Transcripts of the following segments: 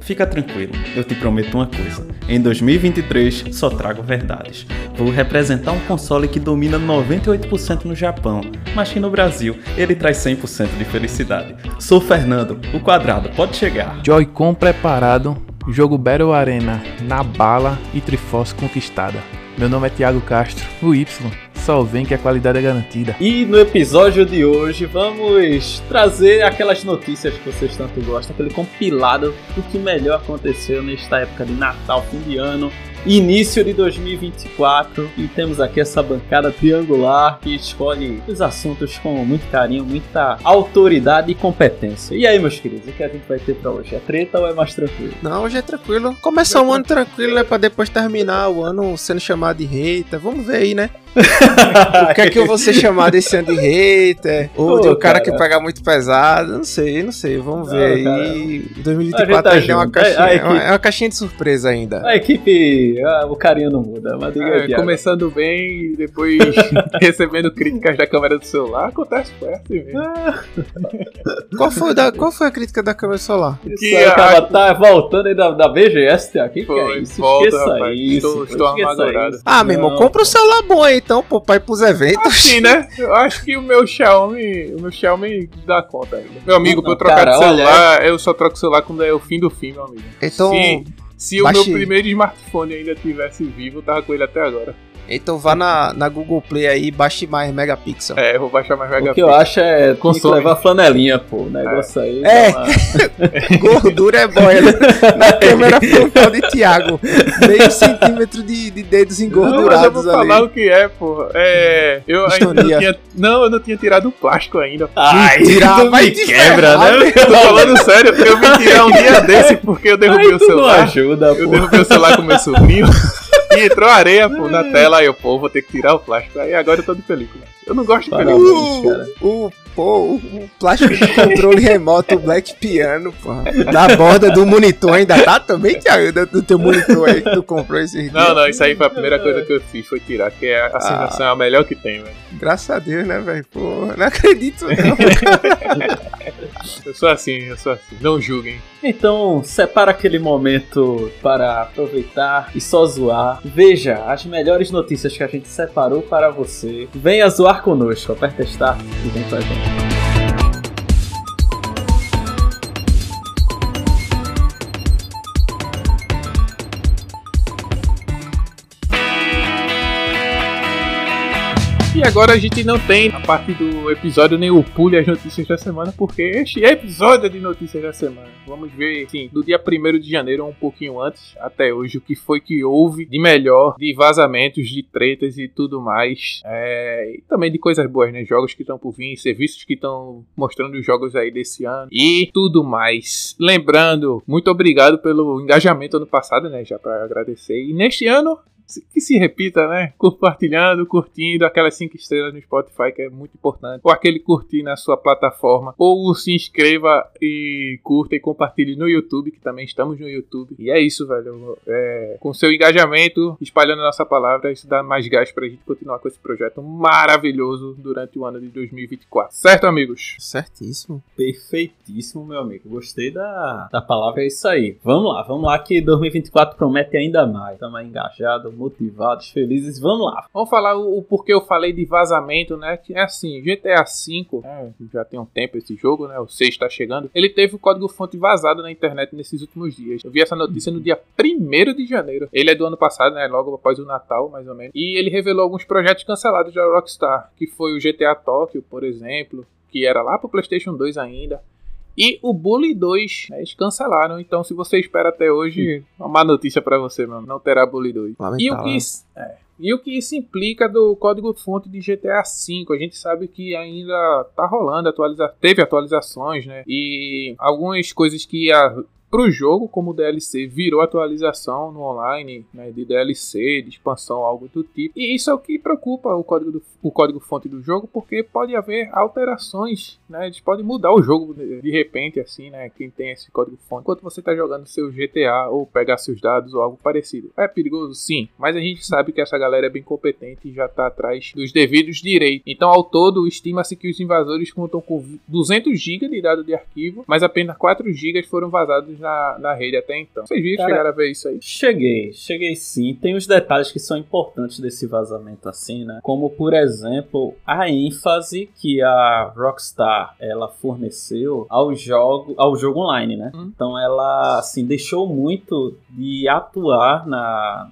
Fica tranquilo, eu te prometo uma coisa. Em 2023 só trago verdades. Vou representar um console que domina 98% no Japão, mas que no Brasil ele traz 100% de felicidade. Sou Fernando, o quadrado pode chegar. Joy-Con preparado, jogo Battle Arena na bala e Triforce conquistada. Meu nome é Thiago Castro, o Y. Só vem que a qualidade é garantida. E no episódio de hoje vamos trazer aquelas notícias que vocês tanto gostam, aquele compilado do que melhor aconteceu nesta época de Natal, fim de ano, início de 2024 e temos aqui essa bancada triangular que escolhe os assuntos com muito carinho, muita autoridade e competência. E aí, meus queridos, o que a gente vai ter pra hoje? É treta ou é mais tranquilo? Não, hoje é tranquilo. Começar um ano tranquilo, né? Pra depois terminar o ano sendo chamado de hater. Vamos ver aí, né? O que é que eu vou ser chamado esse ano de hater? Ou Pô, de um cara, cara. que paga muito pesado? Não sei, não sei. Vamos ver Não, aí. A 2024 gente tá ainda é uma caixinha, A- a é equipe- é uma caixinha de surpresa ainda. A equipe, ah, o carinho não muda, É, começando bem e depois recebendo críticas da câmera do celular, acontece assim mesmo. Qual foi, da, qual foi a crítica da câmera solar? Isso que aí, a- cara, tá voltando aí da, da BGS, Thiago. Que que é isso? volta, esqueça rapaz. isso. Estou- estou isso. Ah, meu irmão, compra um celular bom aí então, pô, pra ir pros eventos. Assim, né? Eu acho que o meu Xiaomi, o meu Xiaomi dá conta ainda. Meu amigo, pra eu trocar Cara, de olha, celular, eu só troco o celular quando é o fim do fim, meu amigo. Então, Se, se o meu primeiro smartphone ainda tivesse vivo, eu tava com ele até agora. então vá na, na Google Play aí e baixe mais megapixel. É, eu vou baixar mais O que megapixel. eu acho é Consome. levar flanelinha, pô. O negócio aí. É. uma- Gordura é boia né? na câmera frontal de Thiago. Meio centímetro de, de dedos Não, mas eu engordurados vou falar ali. o que é, pô. É. Eu ainda não tinha. Não, eu não tinha tirado o plástico ainda. Ai, tu vai me quebra, ferrar, né? Eu tô falando sério, eu vim tirar um dia desse porque eu derrubei Ai, o tu não Eu pô. derrubei o celular com meu sobrinho e entrou areia pô, na tela. Aí eu, pô, vou ter que tirar o plástico. Aí agora eu tô de película. Eu não gosto de Parabéns. película. cara. O, o, pô, o, plástico de controle remoto, o Black Piano, pô. Da borda do monitor ainda tá também, Thiago? Do, teu monitor aí que tu comprou esses Não, dias. não, isso aí foi a primeira coisa que eu fiz, foi tirar, que é a sensação é a melhor que tem, velho. Graças a Deus, né, velho? Pô, não acredito não. Eu sou assim, eu sou assim. Não julguem. Então, separa aquele momento para aproveitar e só zoar. Veja as melhores notícias que a gente separou para você. Venha zoar conosco, aperta Start e vem com a gente. E agora a gente não tem a parte do episódio nem o pule as notícias da semana, porque este é episódio de notícias da semana. Vamos ver, sim, do dia 1 de janeiro, um pouquinho antes, até hoje, o que foi que houve de melhor, de vazamentos, de tretas e tudo mais. É, e também de coisas boas, né? Jogos que estão por vir, serviços que estão mostrando os jogos aí desse ano e tudo mais. Lembrando, muito obrigado pelo engajamento ano passado, né? Já para agradecer. E neste ano, que se repita, né? Compartilhando, curtindo, aquelas 5 estrelas no Spotify, que é muito importante. Ou aquele curtir na sua plataforma. Ou se inscreva e curta e compartilhe no YouTube, que também estamos no YouTube. E é isso, velho. É, com seu engajamento, espalhando a nossa palavra, isso dá mais gás pra gente continuar com esse projeto maravilhoso durante o ano de 2024. Certo, amigos? Certíssimo. Perfeitíssimo, meu amigo. Gostei da, da palavra, é isso aí. Vamos lá, vamos lá que 2024 promete ainda mais. Estamos engajados, motivados, felizes. Vamos lá. Vamos falar o, o porquê eu falei de vazamento, né? Que é assim, GTA V, né, já tem um tempo esse jogo, né? O 6 está chegando. Ele teve o código-fonte vazado na internet nesses últimos dias. Eu vi essa notícia no dia 1 de janeiro. Ele é do ano passado, né? Logo após o Natal, mais ou menos. E ele revelou alguns projetos cancelados da Rockstar, que foi o GTA Tóquio, por exemplo, que era lá pro PlayStation 2 ainda. E o Bully 2, né, eles cancelaram. Então, se você espera até hoje, uma má notícia pra você, mano. Não terá Bully 2. E o Lamentável. que, isso- é, e o que isso implica do código-fonte de GTA V? A gente sabe que ainda tá rolando, atualiza teve atualizações, né? E algumas coisas que ia pro jogo, como o DLC virou atualização no online, né, de DLC, de expansão, algo do tipo. E isso é o que preocupa o código, do, o código fonte do jogo, porque pode haver alterações, né? Eles podem mudar o jogo de repente, assim, né? Quem tem esse código fonte. Enquanto você está jogando seu GTA ou pegar seus dados ou algo parecido. É perigoso? Sim. Mas a gente sabe que essa galera é bem competente e já está atrás dos devidos direitos. Então, ao todo, estima-se que os invasores contam com 200 GB de dado de arquivo, mas apenas 4 GB foram vazados na, na rede até então. Vocês viram, Cara, chegaram a ver isso aí? Cheguei, cheguei sim. Tem os detalhes que são importantes desse vazamento assim, né? Como, por exemplo, a ênfase que a Rockstar ela forneceu ao jogo, ao jogo online, né? Hum. Então ela assim deixou muito de atuar na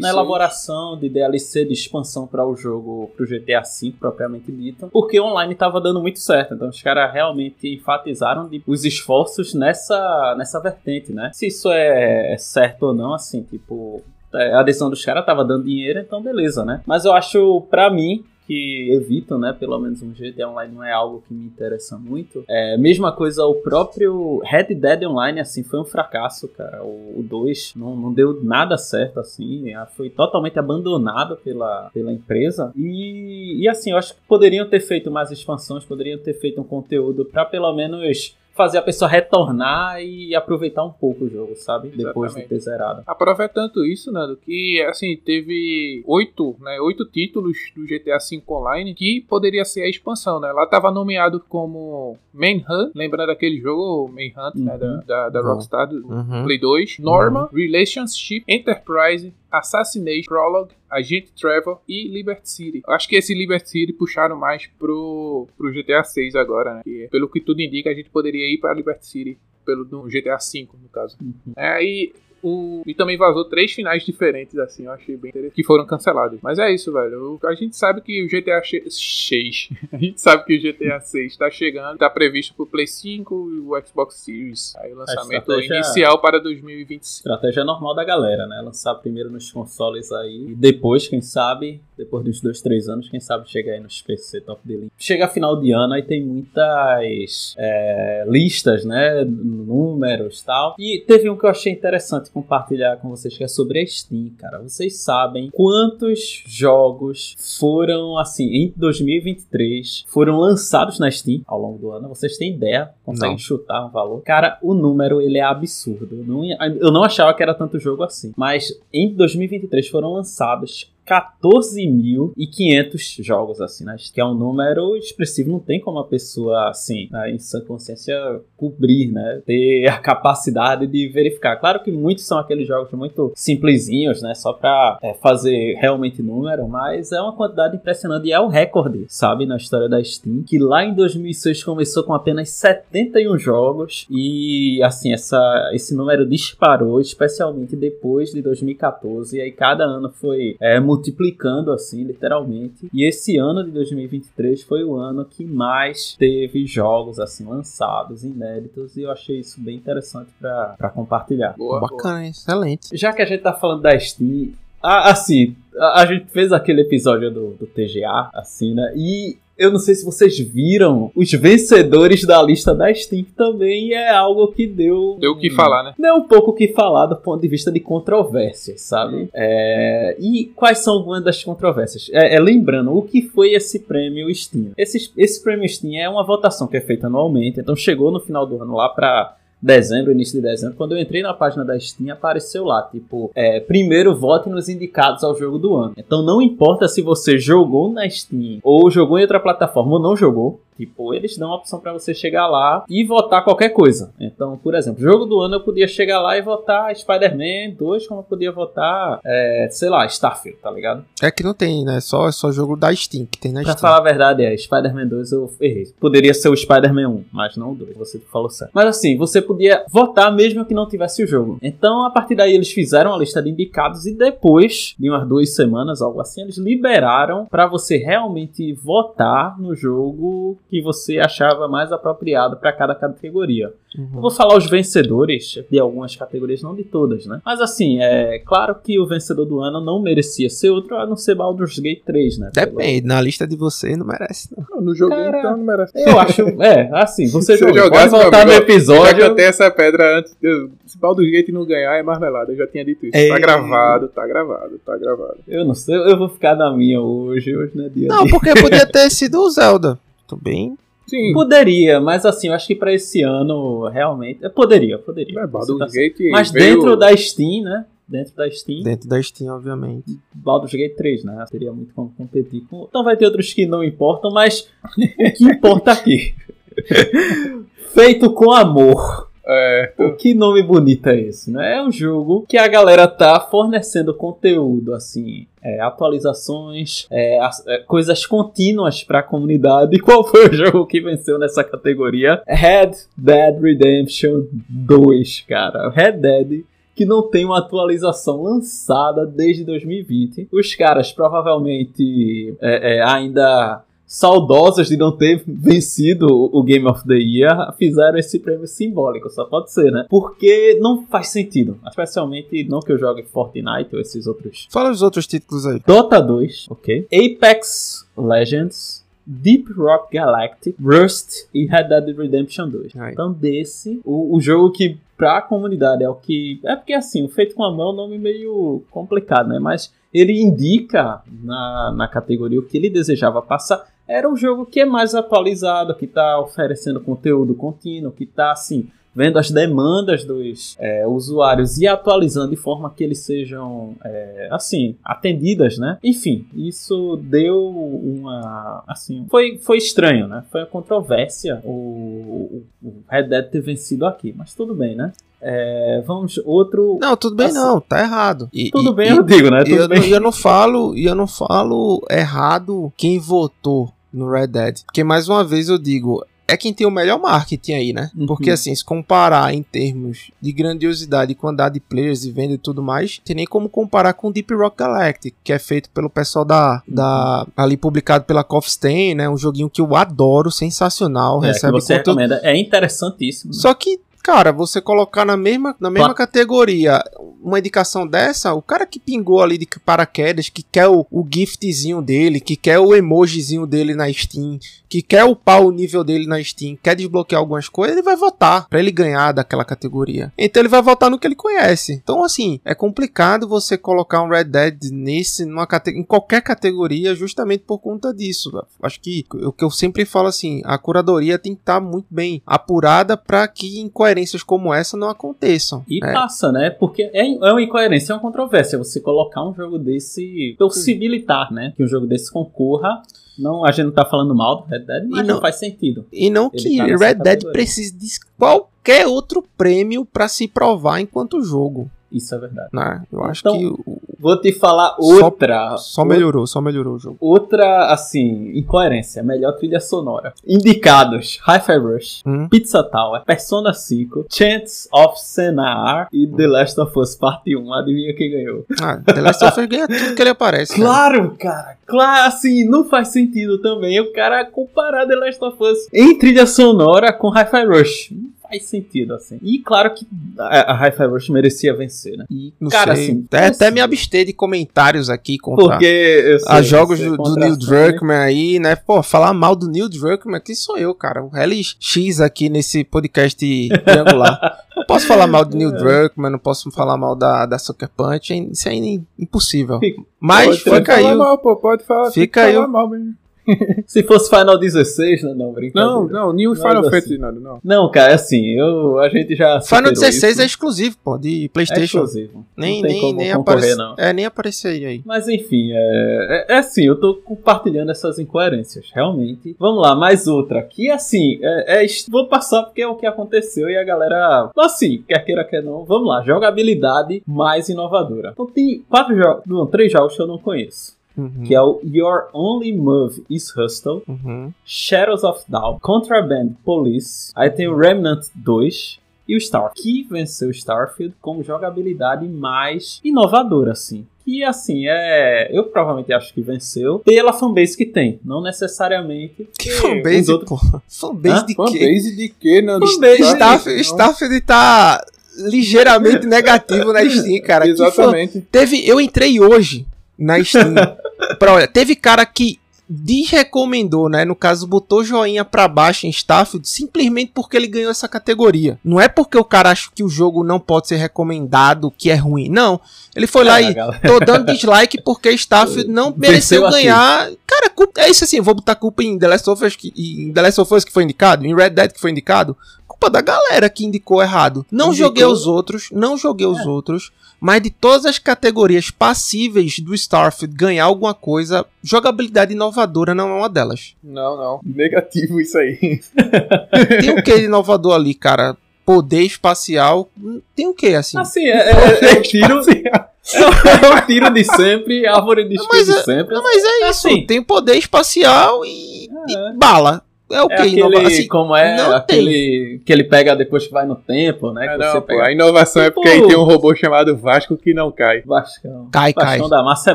na elaboração de DLC de expansão para o jogo, para o GTA V propriamente dito, porque online estava dando muito certo. Então os caras realmente enfatizaram de, os esforços nessa, nessa vertente, né? Se isso é certo ou não, assim, tipo, é, a decisão dos caras tava dando dinheiro, então beleza, né? Mas eu acho, para mim, que evitam, né? Pelo menos um GTA Online não é algo que me interessa muito. É, mesma coisa, o próprio Red Dead Online, assim, foi um fracasso, cara. O 2 não, não deu nada certo, assim. Foi totalmente abandonado pela, pela empresa. E, e, assim, eu acho que poderiam ter feito mais expansões, poderiam ter feito um conteúdo para pelo menos fazer a pessoa retornar e aproveitar um pouco o jogo, sabe? Exatamente. Depois de ter zerado. Aproveitando isso, Nando, que assim, teve oito, né? Oito títulos do GTA V Online que poderia ser a expansão, né? Lá tava nomeado como Manhunt, lembrando daquele jogo Manhunt, uhum. né? Da, uhum. da, da Rockstar do uhum. Play 2. Norma, uhum. Relationship, Enterprise, Assassination, Prologue, Agent Travel e Liberty City. Acho que esse Liberty City puxaram mais pro, pro GTA 6 agora, né? Que, pelo que tudo indica, a gente poderia ir para Liberty City pelo no GTA 5, no caso. Uhum. É, e o, e também vazou três finais diferentes, assim, eu achei bem interessante, que foram cancelados. Mas é isso, velho. A gente sabe que o GTA 6. a gente sabe que o GTA 6 tá chegando, tá previsto pro Play 5 e o Xbox Series. Aí o lançamento inicial para 2025. Estratégia normal da galera, né? Lançar primeiro nos consoles aí e depois, quem sabe, depois dos dois, três anos, quem sabe chegar aí nos PC top de linha. Chega final de ano aí tem muitas é, listas, né? Números e tal. E teve um que eu achei interessante compartilhar com vocês que é sobre a Steam, cara. Vocês sabem quantos jogos foram, assim, em 2023, foram lançados na Steam ao longo do ano? Vocês têm ideia? Conseguem não. chutar um valor? Cara, o número, ele é absurdo. Eu não, eu não achava que era tanto jogo assim. Mas em 2023 foram lançados 14.500 jogos, assim, né? Que é um número expressivo, não tem como a pessoa, assim, né, em sua consciência, cobrir, né? Ter a capacidade de verificar. Claro que muitos são aqueles jogos muito simplesinhos, né? Só pra é, fazer realmente número, mas é uma quantidade impressionante e é o recorde, sabe? Na história da Steam, que lá em 2006 começou com apenas 71 jogos e, assim, essa, esse número disparou, especialmente depois de 2014, e aí cada ano foi é, multiplicando assim, literalmente. E esse ano de 2023 foi o ano que mais teve jogos assim lançados, inéditos, e eu achei isso bem interessante para compartilhar. Boa, Bacana, boa. excelente. Já que a gente tá falando da Steam, assim, a, a, gente fez aquele episódio do, do TGA, assim, né? E eu não sei se vocês viram os vencedores da lista da Steam também é algo que deu. Deu o que falar, né? Deu um pouco o que falar do ponto de vista de controvérsias, sabe? É, e quais são algumas das controvérsias? É, é, lembrando, o que foi esse prêmio Steam? Esse, esse prêmio Steam é uma votação que é feita anualmente, então chegou no final do ano lá para dezembro, início de dezembro, quando eu entrei na página da Steam, apareceu lá, tipo, é, primeiro vote nos indicados ao jogo do ano. Então não importa se você jogou na Steam ou jogou em outra plataforma ou não jogou, Tipo, eles dão a opção para você chegar lá e votar qualquer coisa. Então, por exemplo, jogo do ano eu podia chegar lá e votar Spider-Man 2, como eu podia votar, é, sei lá, Starfield, tá ligado? É que não tem, né? Só, só jogo da Steam, que tem na pra Steam. Pra falar a verdade, é, Spider-Man 2 eu errei. Poderia ser o Spider-Man 1, mas não o 2, você falou certo. Mas assim, você podia votar mesmo que não tivesse o jogo. Então, a partir daí, eles fizeram a lista de indicados e depois de umas duas semanas, algo assim, eles liberaram para você realmente votar no jogo que você achava mais apropriado para cada categoria. Eu Uhum. vou falar os vencedores de algumas categorias, não de todas, né? Mas assim, é claro que o vencedor do ano não merecia ser outro a não ser Baldur's Gate 3, né? Pelo- Depende, na lista de vocês não merece, não. Não, no jogo Cara, então não merece. Eu acho, é, assim, você Se eu jogou, jogasse, pode voltar no meu amigo, Já episódio. cantei essa pedra antes. de- Se Baldur's Gate não ganhar, é marmelada. Eu já tinha dito isso. É. Tá gravado, tá gravado, tá gravado. Eu não sei, eu vou ficar na minha hoje, hoje não é dia Não, de- porque podia ter sido o Zelda. Tô bem. Sim. Poderia, mas assim, eu acho que pra esse ano, realmente, poderia, poderia. É, Baldur's Você tá- Gate Mas veio- dentro da Steam, né? Dentro da Steam, Dentro da Steam, obviamente. Baldur's Gate 3, né? Teria muito como competir com. Então vai ter outros que não importam, mas o que importa aqui? Feito com amor. É, O que nome bonito é esse, né? É um jogo que a galera tá fornecendo conteúdo, assim, é, atualizações, é, as- é, coisas contínuas pra comunidade. E qual foi o jogo que venceu nessa categoria? Red Dead Redemption 2, cara. Red Dead que não tem uma atualização lançada desde 2020. Os caras provavelmente é, é, ainda saudosos de não ter vencido o o Game of the Year fizeram esse prêmio simbólico, só pode ser, né? Porque não faz sentido, especialmente não que eu jogue Fortnite ou esses outros. Fala os outros títulos aí. Dota 2, ok? Apex Legends, Deep Rock Galactic, Rust e Red Dead Redemption 2. Ai. Então desse, o, o jogo que pra comunidade é o que... É porque assim, o Feito com a Mão é um nome meio complicado, né? Mas ele indica na, na categoria o que ele desejava passar. Era um jogo que é mais atualizado, que tá oferecendo conteúdo contínuo, que tá assim... Vendo as demandas dos é, usuários e atualizando de forma que eles sejam é, assim, atendidas, né? Enfim, isso deu uma. Assim, foi, foi estranho, né? Foi uma controvérsia o, o Red Dead ter vencido aqui, mas tudo bem, né? É, vamos, outro. Não, tudo bem Assim, não, tá errado. E- tudo e- bem, e- eu digo, né? E eu, bem. não- eu não falo, e eu não falo errado quem votou no Red Dead. Porque mais uma vez eu digo, é quem tem o melhor marketing aí, né? Uhum. Porque assim, se comparar em termos de grandiosidade, quantidade de players e venda e tudo mais, tem nem como comparar com Deep Rock Galactic, que é feito pelo pessoal da, da ali publicado pela Coffee Stain, né? Um joguinho que eu adoro, sensacional, É, recebe você conteúdo recomenda. É interessantíssimo. né? só que, cara, você colocar na mesma, na mesma Pla- categoria uma indicação dessa, o cara que pingou ali de paraquedas, que quer o, o giftzinho dele, que quer o emojizinho dele na Steam, que quer upar o nível dele na Steam, quer desbloquear algumas coisas, ele vai votar pra ele ganhar daquela categoria. Então ele vai votar no que ele conhece. Então, assim, é complicado você colocar um Red Dead nesse, numa em qualquer categoria, justamente por conta disso. Acho que o que eu sempre falo assim, a curadoria tem que estar muito bem apurada para que incoerências como essa não aconteçam. E É. passa, né? Porque é, é uma incoerência, é uma controvérsia você colocar um jogo desse, possibilitar, né? Que um jogo desse concorra. Não, a gente não tá falando mal do Red Dead, mas não- não, faz sentido. E não Ele que tá Red Dead categoria. precise de qualquer outro prêmio para se provar enquanto jogo. Isso é verdade. Né? Eu acho Então, que o- Vou te falar Só- outra. só melhorou, só melhorou o jogo. Outra, assim, incoerência. Melhor trilha sonora. Indicados: Hi-Fi Rush, Hum. Pizza Tower, Persona 5, Chants of Senar e The Last of Us Parte 1. Adivinha quem ganhou? Ah, The Last of Us ganha tudo que ele aparece. cara. Claro, cara. Claro, assim, não faz sentido também o cara comparar The Last of Us em trilha sonora com Hi-Fi Rush. Não faz sentido, assim. E claro que a, a Hi-Fi Rush merecia vencer, né? E, Não cara, sei. assim. até, até assim, me abster de comentários aqui contra Porque sei, a jogos do, do Neil. Druckmann aí, né? Pô, falar mal do Neil Druckmann, que sou eu, cara. O LX aqui nesse podcast triangular. não posso falar mal do Neil Druckmann, não posso falar mal da, da Sucker Punch, isso é impossível. Fica- Mas pode, pode fica aí. falar mal, pô. Pode falar. que Fica aí falar mal mesmo. Se fosse Final 16, né? Não, brincadeira. Não, não, nenhum Mas Final assim- Fantasy nada, não. Não, cara, assim, eu, a gente já. Final superou 16 isso. é exclusivo, pô, de É PlayStation. exclusivo. nem não tem nem, como nem aparece. não. É, nem aparecer aí. Mas enfim, é, é, é assim, eu tô compartilhando essas incoerências, realmente. Vamos lá, mais outra. Que assim, é, é vou passar porque é o que aconteceu e a galera, assim, quer queira, quer não. Vamos lá, jogabilidade mais inovadora. Então tem quatro jogos, não, três jogos que eu não conheço. Uhum, Que é o Your Only Move is Hustle, uhum. Shadows of Doubt, Contraband Police, aí tem o Remnant 2 e o Star, que venceu o Starfield como jogabilidade mais inovadora, assim. E assim, é. Eu provavelmente acho que venceu pela fanbase que tem. Não necessariamente. Que fanbase, os outros- porra. Fanbase Hã? de quê? Fanbase de quê? Não, Fanbase, Staff, não. Starfield tá ligeiramente negativo na Steam, cara. Que fan- Exatamente. Teve, eu entrei hoje na Steam. pra, olha, teve cara que desrecomendou, né? No caso, botou joinha pra baixo em Starfield simplesmente porque ele ganhou essa categoria. Não é porque o cara acha que o jogo não pode ser recomendado, que é ruim. Não. Ele foi lá Ah, e galera. tô dando dislike porque Starfield não mereceu ganhar. Cara, é isso assim, vou botar culpa em The Last of Us que, em The Last of Us que foi indicado, em Red Dead que foi indicado. Culpa da galera que indicou errado. Não Indicou- joguei os outros, não joguei os outros, mas de todas as categorias passíveis do Starfield ganhar alguma coisa, jogabilidade inovadora não é uma delas. Não, não. Negativo isso aí. Tem o que de inovador ali, cara? Poder espacial, tem o que assim? Assim, é, é, é, o tiro, é o tiro de sempre, árvore de Mas é- de sempre. Mas é isso, assim. tem poder espacial e, É. e bala. É o É que aquele, inova- assim, como é, não aquele que ele pega depois que vai no tempo, né? É, que não, pega a inovação é porque aí Tipo- tem um robô chamado Vasco que não cai. Vascão. Cai, cai. Vascão da massa é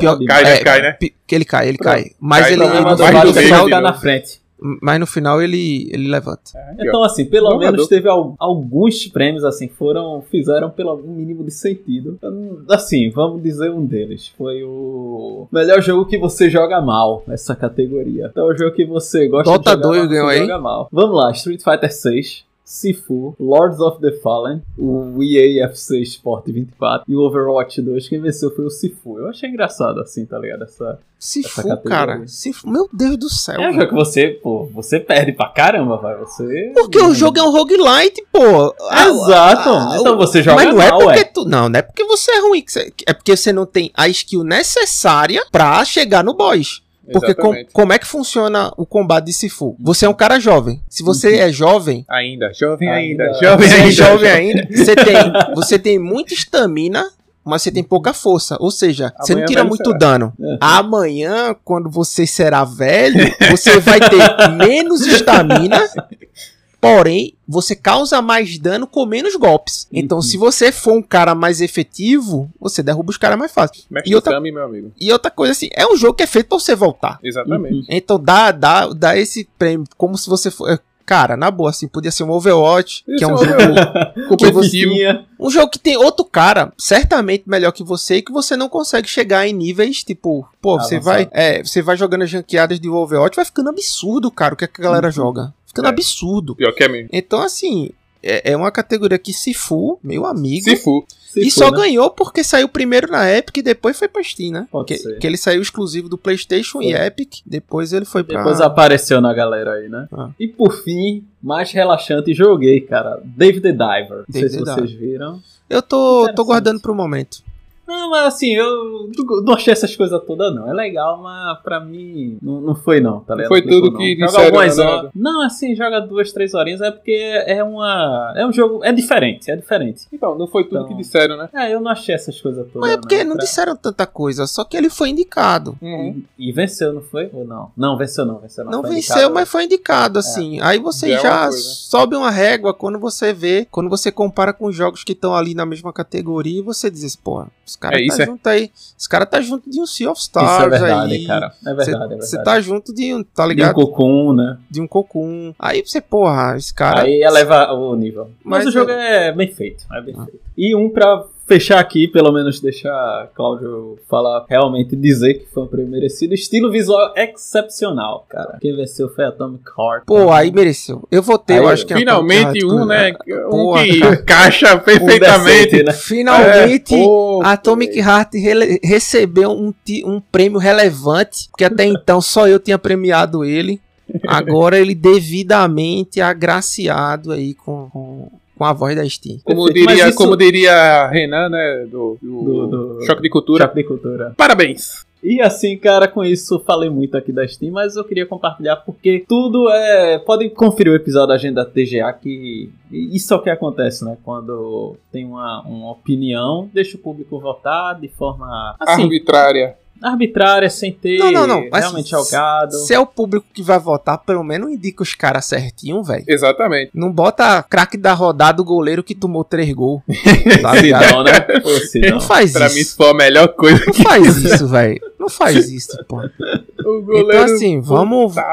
Pior-. Cai, né? É, Cai, né? Que ele cai, ele Pronto. cai. Mas Cai, ele. O problema no do Vasco final- Vasco é verde, ficar na frente. Mas no final ele, ele levanta. Ó. Então, assim, pelo Inovador. menos teve al- alguns prêmios, assim, foram, fizeram pelo mínimo de sentido. Então, Assim, vamos dizer um deles. Foi o melhor jogo que você joga mal nessa categoria. Então, o jogo que você gosta Dota de jogar 2 mas ganhou joga mal. Vamos lá, Street Fighter 6. Sifu, Lords of the Fallen, o EA FC Sport 24 e o Overwatch 2. Quem venceu foi o Sifu. Eu achei engraçado assim, tá ligado? Essa... Se Essa cara. For, meu Deus do céu. É jogo que você, pô, você perde pra caramba, vai. Você. Porque o jogo é um roguelite, pô. Exato. ah, então você joga Mas não é mal, porque ué. tu. Não, não é porque você é ruim. É porque você não tem a skill necessária pra chegar no boss. Porque com- como é que funciona o combate de Sifu? Você é um cara jovem. Se você Uhum. é jovem, Ainda, jovem ainda. Ainda. Jovem você é ainda. jovem ainda, você tem, você tem muita estamina, mas você tem pouca força. Ou seja, você não Amanhã tira muito será. dano. É. Amanhã, quando você será velho, você vai ter menos estamina. Porém, você causa mais dano com menos golpes. Então, se você for um cara mais efetivo, você derruba os caras mais fácil. Mestre E outra- Kami, meu amigo. E outra coisa assim, é um jogo que é feito pra você voltar. Exatamente. Então dá, dá, dá esse prêmio como se você for. Cara, na boa, assim, podia ser um Overwatch, Podia que é um jogo. Competitivo. Um jogo que tem outro cara, certamente melhor que você, e que você não consegue chegar em níveis, tipo, pô, você Avançado. vai. É, você vai jogando as ranqueadas de Overwatch, vai ficando absurdo, cara, o que, é que a galera Uhum. joga. Ficando É. absurdo. Pior que é mesmo. Então, assim, é, é uma categoria que se for, meu amigo. Sifu. Se e for, só né? ganhou porque saiu primeiro na Epic e depois foi pra Steam, né? Pode que, ser. que ele saiu exclusivo do PlayStation e. Epic, depois ele foi pra. Depois apareceu na galera aí, né? Ah. E por fim, mais relaxante, joguei, cara. Dave the Diver. Não sei Dave se vocês viram. Eu tô, tô guardando pro momento. Não, mas assim, eu não- não achei essas coisas todas, não. É legal, mas pra mim não, não foi, não, tá ligado? foi Clicou, tudo não. que Joga disseram, algumas né, horas. Não, assim, joga duas, três horinhas é porque é uma. É um jogo. É diferente, é diferente. Então, não foi tudo Então- que disseram, né? É, eu não achei essas coisas todas. Mas é porque não pra- disseram tanta coisa, só que ele foi indicado. Uhum. E, e venceu, não foi? Ou não? Não, venceu não, venceu não. Não Foi venceu, indicado. mas foi indicado, assim. Aí você Já é uma sobe uma régua quando você vê, quando você compara com os jogos que estão ali na mesma categoria e você diz, assim, pô, os caras É isso, tá é. junto aí. Os caras tá junto de um Sea of Isso Stars é verdade, aí. cara. É verdade, é verdade. Você tá junto de um, tá De um ligado? cocum, né? De um cocum. Aí você, porra, esse cara. Aí eleva o nível. Mas, Mas o jogo é- é bem feito. É bem Ah. feito. E um pra fechar aqui, pelo menos deixar Cláudio falar, realmente dizer que foi um prêmio merecido. Estilo visual excepcional, cara. Quem venceu foi Atomic Heart. Pô, aí mereceu. Eu votei, eu Aí, acho que é Finalmente Atomic um, Heart, né? Um Porra, que encaixa Um perfeitamente. decente, né? Finalmente. É, pô, Atomic Heart rele- recebeu um, ti- um prêmio relevante, porque até então só eu tinha premiado ele. Agora ele devidamente agraciado aí com, com, com a voz da Steam. Como diria, isso- como diria Renan, né? Do, do, Do- do- Choque de Cultura. Choque de cultura. Parabéns! E assim, cara, com isso falei muito aqui da Steam, mas eu queria compartilhar porque tudo é. Podem conferir o episódio da Agenda TGA, que isso é o que acontece, né? Quando tem uma, uma opinião, deixa o público votar de forma. Assim, Arbitrária. Arbitrária, sem ter Não, não, não, realmente se- jogado. Se é o público que vai votar, pelo menos indica os caras certinho, velho. Exatamente. Não bota craque da rodada o goleiro que tomou três gols. Tá ligado? não, né? Pô, não. Não faz Pra isso. mim, isso foi a melhor coisa. Não faz isso, velho. Não faz isso, pô. O Então, assim, vamos. né?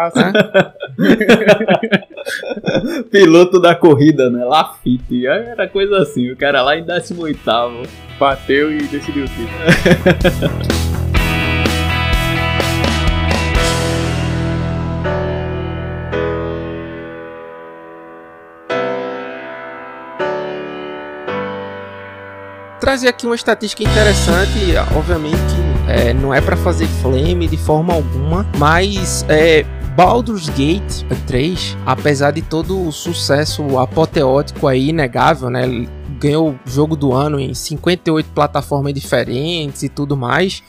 Piloto da corrida, né? Lafite. Era coisa assim, o cara lá em 18 Bateu e decidiu o título. Trazer aqui uma estatística interessante, obviamente, é, não é pra fazer flame de forma alguma, mas é, Baldur's Gate 3, apesar de todo o sucesso apoteótico aí, inegável, né? Ganhou o jogo do ano em 58 plataformas diferentes e tudo mais.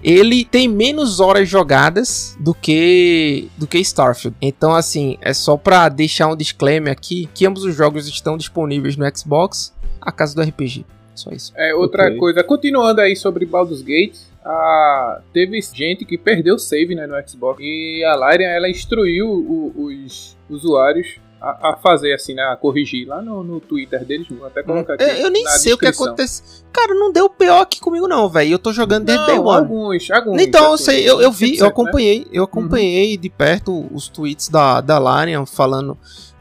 Ele tem menos horas jogadas do que do que Starfield. Então, assim, é só pra deixar um disclaimer aqui que ambos os jogos estão disponíveis no Xbox, a casa do RPG. Só isso. É, outra Ok. coisa, continuando aí sobre Baldur's Gate, a... teve gente que perdeu save né, no Xbox e a Larian ela instruiu o- os usuários a, a fazer assim, né, a corrigir lá no, no Twitter deles, vou até colocar aqui. Eu, eu nem na sei o que descrição. acontece. Cara, não deu pior aqui comigo, não, velho. Eu tô jogando desde Day Não, One. alguns, alguns. Então, eu assim, sei, eu, eu vi, 100%, eu né? acompanhei, eu acompanhei de perto os tweets da, da Larian falando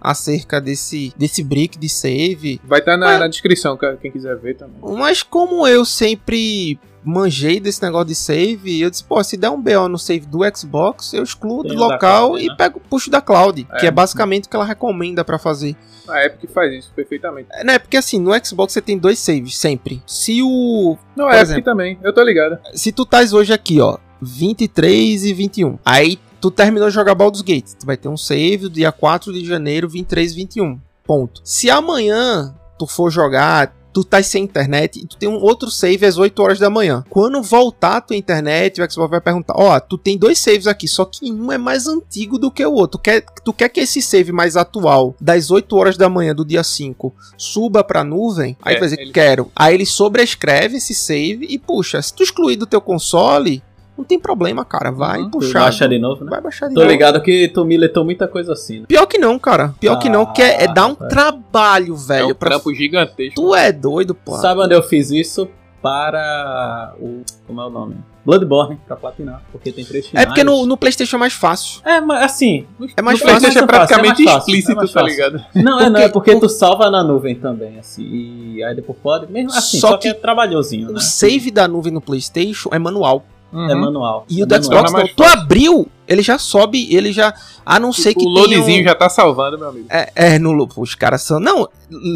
acerca desse, desse brick de save. Vai estar na, Mas- na descrição, quem quiser ver também. Mas como eu sempre manjei desse negócio de save, eu disse, pô, se der um BO no save do Xbox, eu excluo Tem do local cloud, e né? pego puxo da cloud, É. que é basicamente o que ela recomenda pra fazer. A Epic faz isso perfeitamente. É, né? Porque assim, no Xbox você tem dois saves sempre. Se o Não, a Epic exemplo. também, eu tô ligado. se tu estás hoje aqui, ó, 23 e 21. Aí tu terminou de jogar Baldur's Gate, tu vai ter um save do dia 4 de janeiro, 23 e 21. Ponto. Se amanhã tu for jogar, tu tá sem internet e tu tem um outro save às 8 horas da manhã. Quando voltar a tua internet, o Xbox vai perguntar: Ó, tu tem dois saves aqui, só que um é mais antigo do que o outro. Tu quer, tu quer que esse save mais atual, das 8 horas da manhã do dia 5, suba pra nuvem? Aí É, tu vai dizer: ele- Quero. Aí ele sobrescreve esse save e puxa. Se tu excluir do teu console, não tem problema, cara. Vai Uhum. puxar. Baixa de novo, né? Vai baixar de Tô novo. ligado que tu militou muita coisa assim, né? Pior que não, cara. Pior que não, que é, é dar um Ah, trabalho, É velho. um pra... trampo gigantesco. Tu é doido, pô. Sabe onde eu fiz isso? Para o. Como é o nome? Bloodborne, pra platinar. Porque tem três É finais. porque no, no PlayStation é mais fácil. É, mas assim. É mais no fácil. PlayStation é mais praticamente fácil, é mais explícito, mais tá fácil. ligado? Não, é, não, Porque- é porque tu salva na nuvem também, assim. E aí depois pode. Mesmo assim, Só só, que, que é trabalhosinho, né? O save da nuvem no PlayStation é manual. É manual. E é o do manual. Xbox não. Tu abriu, ele já sobe, ele já. A não ser que o tenha um- loadzinho já tá salvando, meu amigo. É, é, no. Os caras são. Não,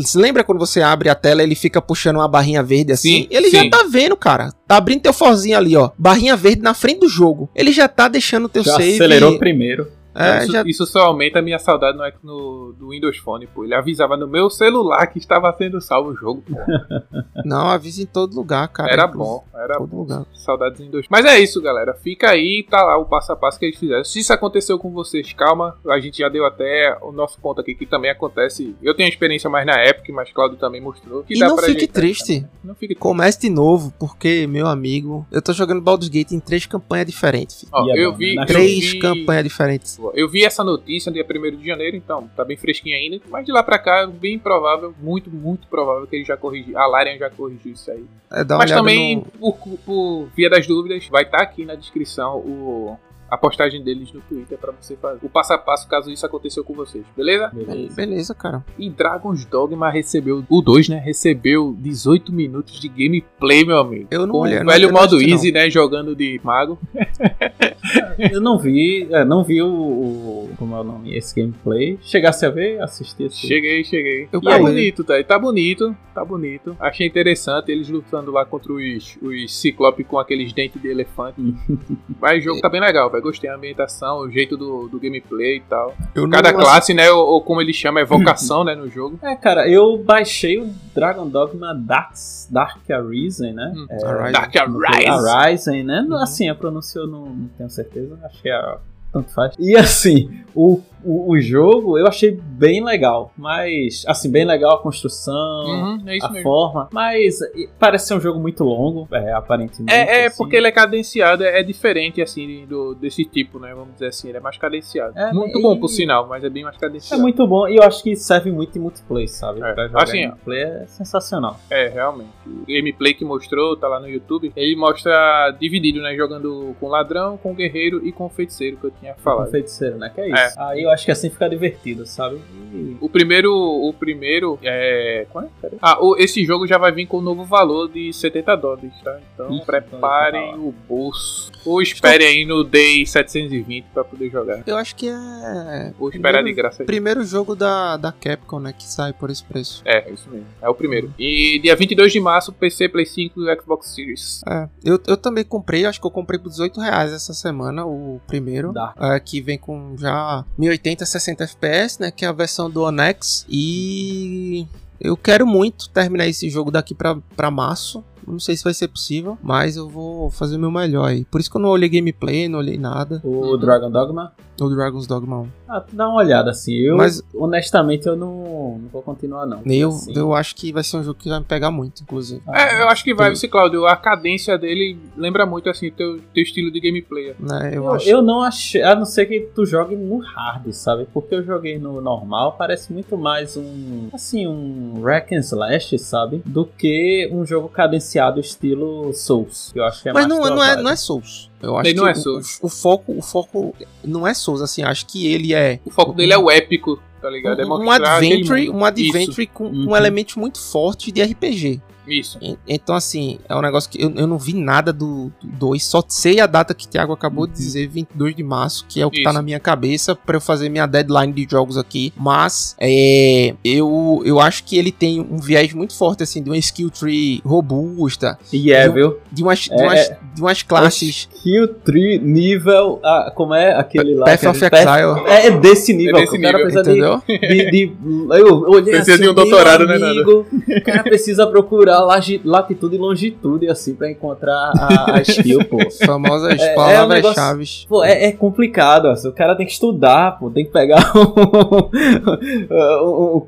se lembra quando você abre a tela ele fica puxando uma barrinha verde assim? Sim, ele sim. já tá vendo, cara. Tá abrindo teu forzinho ali, ó. Barrinha verde na frente do jogo. Ele já tá deixando teu Já save. acelerou primeiro. É, isso, já isso só aumenta a minha saudade no, no- do Windows Phone, pô. Ele avisava no meu celular que estava sendo salvo o jogo. pô. Não, avisa em todo lugar, cara. Era bom, era Todo bom. lugar. Saudades em dois. Mas é isso, galera. Fica aí, tá lá o passo a passo que eles fizeram. Se isso aconteceu com vocês, calma. A gente já deu até o nosso ponto aqui que também acontece. Eu tenho experiência mais na Epic, mas Claudio também mostrou. Que E dá não pra fique ajeitar triste. Não fique triste. Comece de novo, porque, meu amigo, eu tô jogando Baldur's Gate em três campanhas diferentes. Ó, E é eu bom, vi. né? eu Três vi- campanhas diferentes. Eu vi essa notícia no dia 1 de janeiro, então tá bem fresquinha ainda. Mas de lá pra cá, bem provável, muito, muito provável que ele já corrigiu. A Larian já corrigiu isso aí. É, Mas também, no- por, por via das dúvidas, vai estar aqui na descrição o, a postagem deles no Twitter pra você fazer o passo a passo caso isso aconteceu com vocês, beleza? Beleza. Beleza, cara. E Dragon's Dogma recebeu, o 2, né? Recebeu 18 minutos de gameplay, meu amigo. Eu não Com olhei, o não- velho não modo easy, né? Jogando de mago. Eu não vi, é, não vi o, o- Como é o nome? Esse gameplay. Chegasse a ver, assistir esse. Cheguei, cheguei. Eu tá parei. bonito, tá? Tá bonito, tá bonito. Achei interessante eles lutando lá contra os, os ciclopes com aqueles dentes de elefante. Mas o jogo tá bem legal, velho. Gostei da ambientação, o jeito do, do gameplay e tal. Eu Cada classe, né? Ou, ou como ele chama, é vocação, né? No jogo. É, cara, eu baixei o Dragon Dogma Dark, Dark Arisen, né? Hum. É, Arisen. Dark Arise. Arisen, né? Assim, a pronúncia eu não, não tenho certeza. Acho que é. Tanto faz. E assim, o o, o jogo eu achei bem legal. Mas, assim, bem legal a construção, Uhum, é a mesmo. forma. Mas parece ser um jogo muito longo, é, aparentemente. É, é assim. porque ele é cadenciado, é, é diferente assim do, desse tipo, né? Vamos dizer assim, ele é mais cadenciado. É, muito e- bom por sinal, mas é bem mais É cadenciado. muito bom e eu acho que serve muito em multiplayer, sabe? É, Pra jogar assim, multiplayer é sensacional. É, realmente. O gameplay que mostrou, tá lá no YouTube, ele mostra dividido, né? Jogando com ladrão, com guerreiro e com feiticeiro, que eu tinha Com falado. feiticeiro, né? Que é isso. Aí eu acho que assim fica divertido, sabe? E- O primeiro, o primeiro é. Qual é? Pera aí. Ah, o- esse jogo já vai vir com um novo valor de 70 dólares, tá? Então Ih, preparem então, o bolso. Ou esperem aí no Day 720 pra poder jogar. Eu acho que é. Ou esperar de primeiro, graça aí. primeiro jogo da, da Capcom, né? Que sai por esse preço. É, é isso mesmo. É o primeiro. E dia 22 de março, PC, Play 5 e Xbox Series. É, eu, eu também comprei, acho que eu comprei por 18 reais essa semana, o primeiro. Dá. é, que vem com já 1080 60 FPS, né? Que é a versão do One X. E eu quero muito terminar esse jogo daqui pra março. Não sei se vai ser possível, mas eu vou fazer o meu melhor aí. Por isso que eu não olhei gameplay, não olhei nada. O Dragon Dogma. O Dragon's Dogma 1. Ah, tu dá uma olhada assim. Eu, Mas- honestamente, eu não, não vou continuar, não. Eu, Assim, eu acho que vai ser um jogo que vai me pegar muito, inclusive. ah, É, eu acho que vai, esse Claudio. A cadência dele lembra muito assim teu, teu estilo de gameplay. Né? Eu, Eu, acho. eu não achei, a não ser que tu jogue no hard, sabe? Porque eu joguei no normal, parece muito mais um, assim, um rack and slash, sabe? Do que um jogo cadenciado estilo Souls. Eu acho que é Mas mais não, não, é, não é Souls. Eu acho Ele não que é o- Souls. O, o foco, o foco não é Souls, assim, acho que ele é O foco dele é o épico, tá ligado? É um, um adventure, um adventure com Uhum. um elemento muito forte de RPG. Isso. En- Então, assim, é um negócio que eu, eu não vi nada do 2, só sei a data que o Thiago acabou de dizer, 22 de março, que é o que tá Isso. na minha cabeça pra eu fazer minha deadline de jogos aqui. Mas, é, eu, eu acho que ele tem um viés muito forte, assim, de uma skill tree robusta, E é, Eu- viu? de umas, de É, umas, é. de umas classes. Skill tree nível. Ah, como é aquele lá? Path of gente- Exile. É, é desse nível. É desse o cara nível, precisa de, Entendeu? de, de- Eu olhei Precisa assim, de um meu doutorado, né, amigo, O cara precisa procurar latitude e longitude, assim, pra encontrar a, a skill, pô. Famosas É- é um palavras-chave. Pô, é, é complicado, assim, o cara tem que estudar, pô, tem que pegar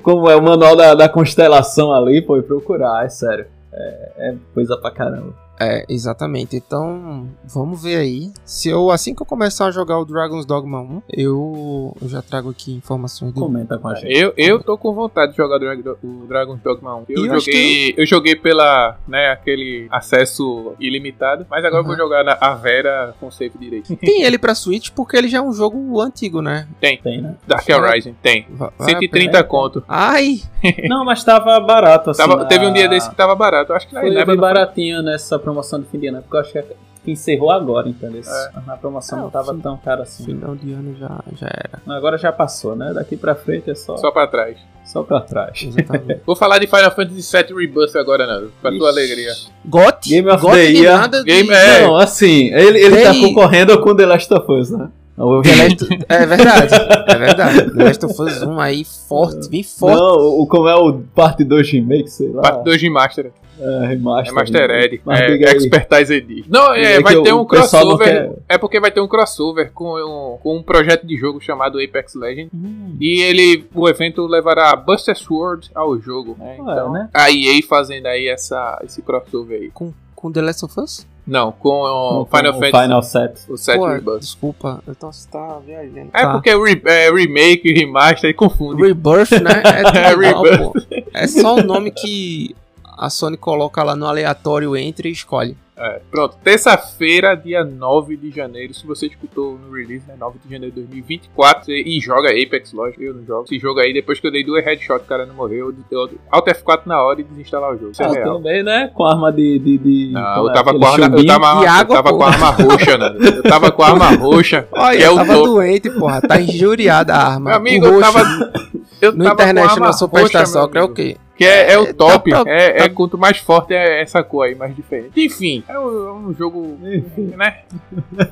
como é o manual da, da constelação ali, pô, e procurar, é sério. É, é coisa pra caramba. É, exatamente. Então, vamos ver aí. Se eu, assim que eu começar a jogar o Dragon's Dogma 1, eu, eu já trago aqui informações do. Comenta com a gente. Eu, eu tô com vontade de jogar Drag- o Dragon's Dogma 1. Eu eu joguei, eu joguei pela, né, aquele acesso ilimitado, mas agora eu vou Uhum. jogar na a Vera com save direito. Tem ele pra Switch porque ele já é um jogo antigo, né? Tem. Tem, né? Dark Horizon, tem. Va- vale a 130 pena. conto. Ai! Não, mas tava barato, assim. Tava- na- Teve um dia desse que tava barato. Acho que na Foi, baratinho nessa promoção de fim de ano, porque eu acho que que encerrou agora, entendeu? É. Na promoção Ah, não tava sim. tão caro assim. Final de ano já, já era. Agora já passou, né? Daqui pra frente é só, Só pra trás. só pra trás. Exatamente. Vou falar de Final Fantasy VII Rebirth agora, Nando. Pra tua Ixi. alegria. GOT? Game of GOT the Year. de- Game- é. Não, assim, ele, ele tá concorrendo com The Last of Us, né? O- É verdade, é verdade. The Last of Us 1 aí forte, bem forte. Não, o, como é o parte 2 remake, sei lá. Parte 2 de Master. É, remaster. É Master Ed. É. Expertise Edition. Não, é, É vai ter o um crossover. quer- É porque vai ter um crossover com um, com um projeto de jogo chamado Apex Legends. Hum, E ele, o evento levará Buster Sword ao jogo. Né? É, Então, né? a EA fazendo aí essa, esse crossover aí. Com, com The Last of Us? Não, com o com Final o Fantasy. Final Set. O 7 Pô, Rebirth. desculpa. Então você tá viajando. É Tá. porque re- é remake, remaster e confunde. Rebirth, né? É, É, Rebirth. é só o nome que a Sony coloca lá no aleatório entre e escolhe. É, pronto, terça-feira, dia 9 de janeiro. Se você escutou no release, né? 9 de janeiro de 2024. E joga Apex, lógico. Eu não jogo. Esse jogo aí, depois que eu dei duas headshots, o cara não morreu. Eu dei Alt F4 na hora e desinstalar o jogo. Isso é Ah, real. também, né? Com arma de. de, de Não, eu é? tava Aquele com a arma, eu tava, de eu água, tava com arma roxa, né? Eu tava com a arma roxa. Olha, que é o tava topo. doente, porra. Tá injuriada a arma. Meu amigo, O eu tava. Eu No tava International arma Superstar roxa, Soccer é o quê? Que é, é o É, top. tá pra- é, é tá- quanto mais forte é essa cor aí, mais diferente. Enfim, é um, é um jogo. né?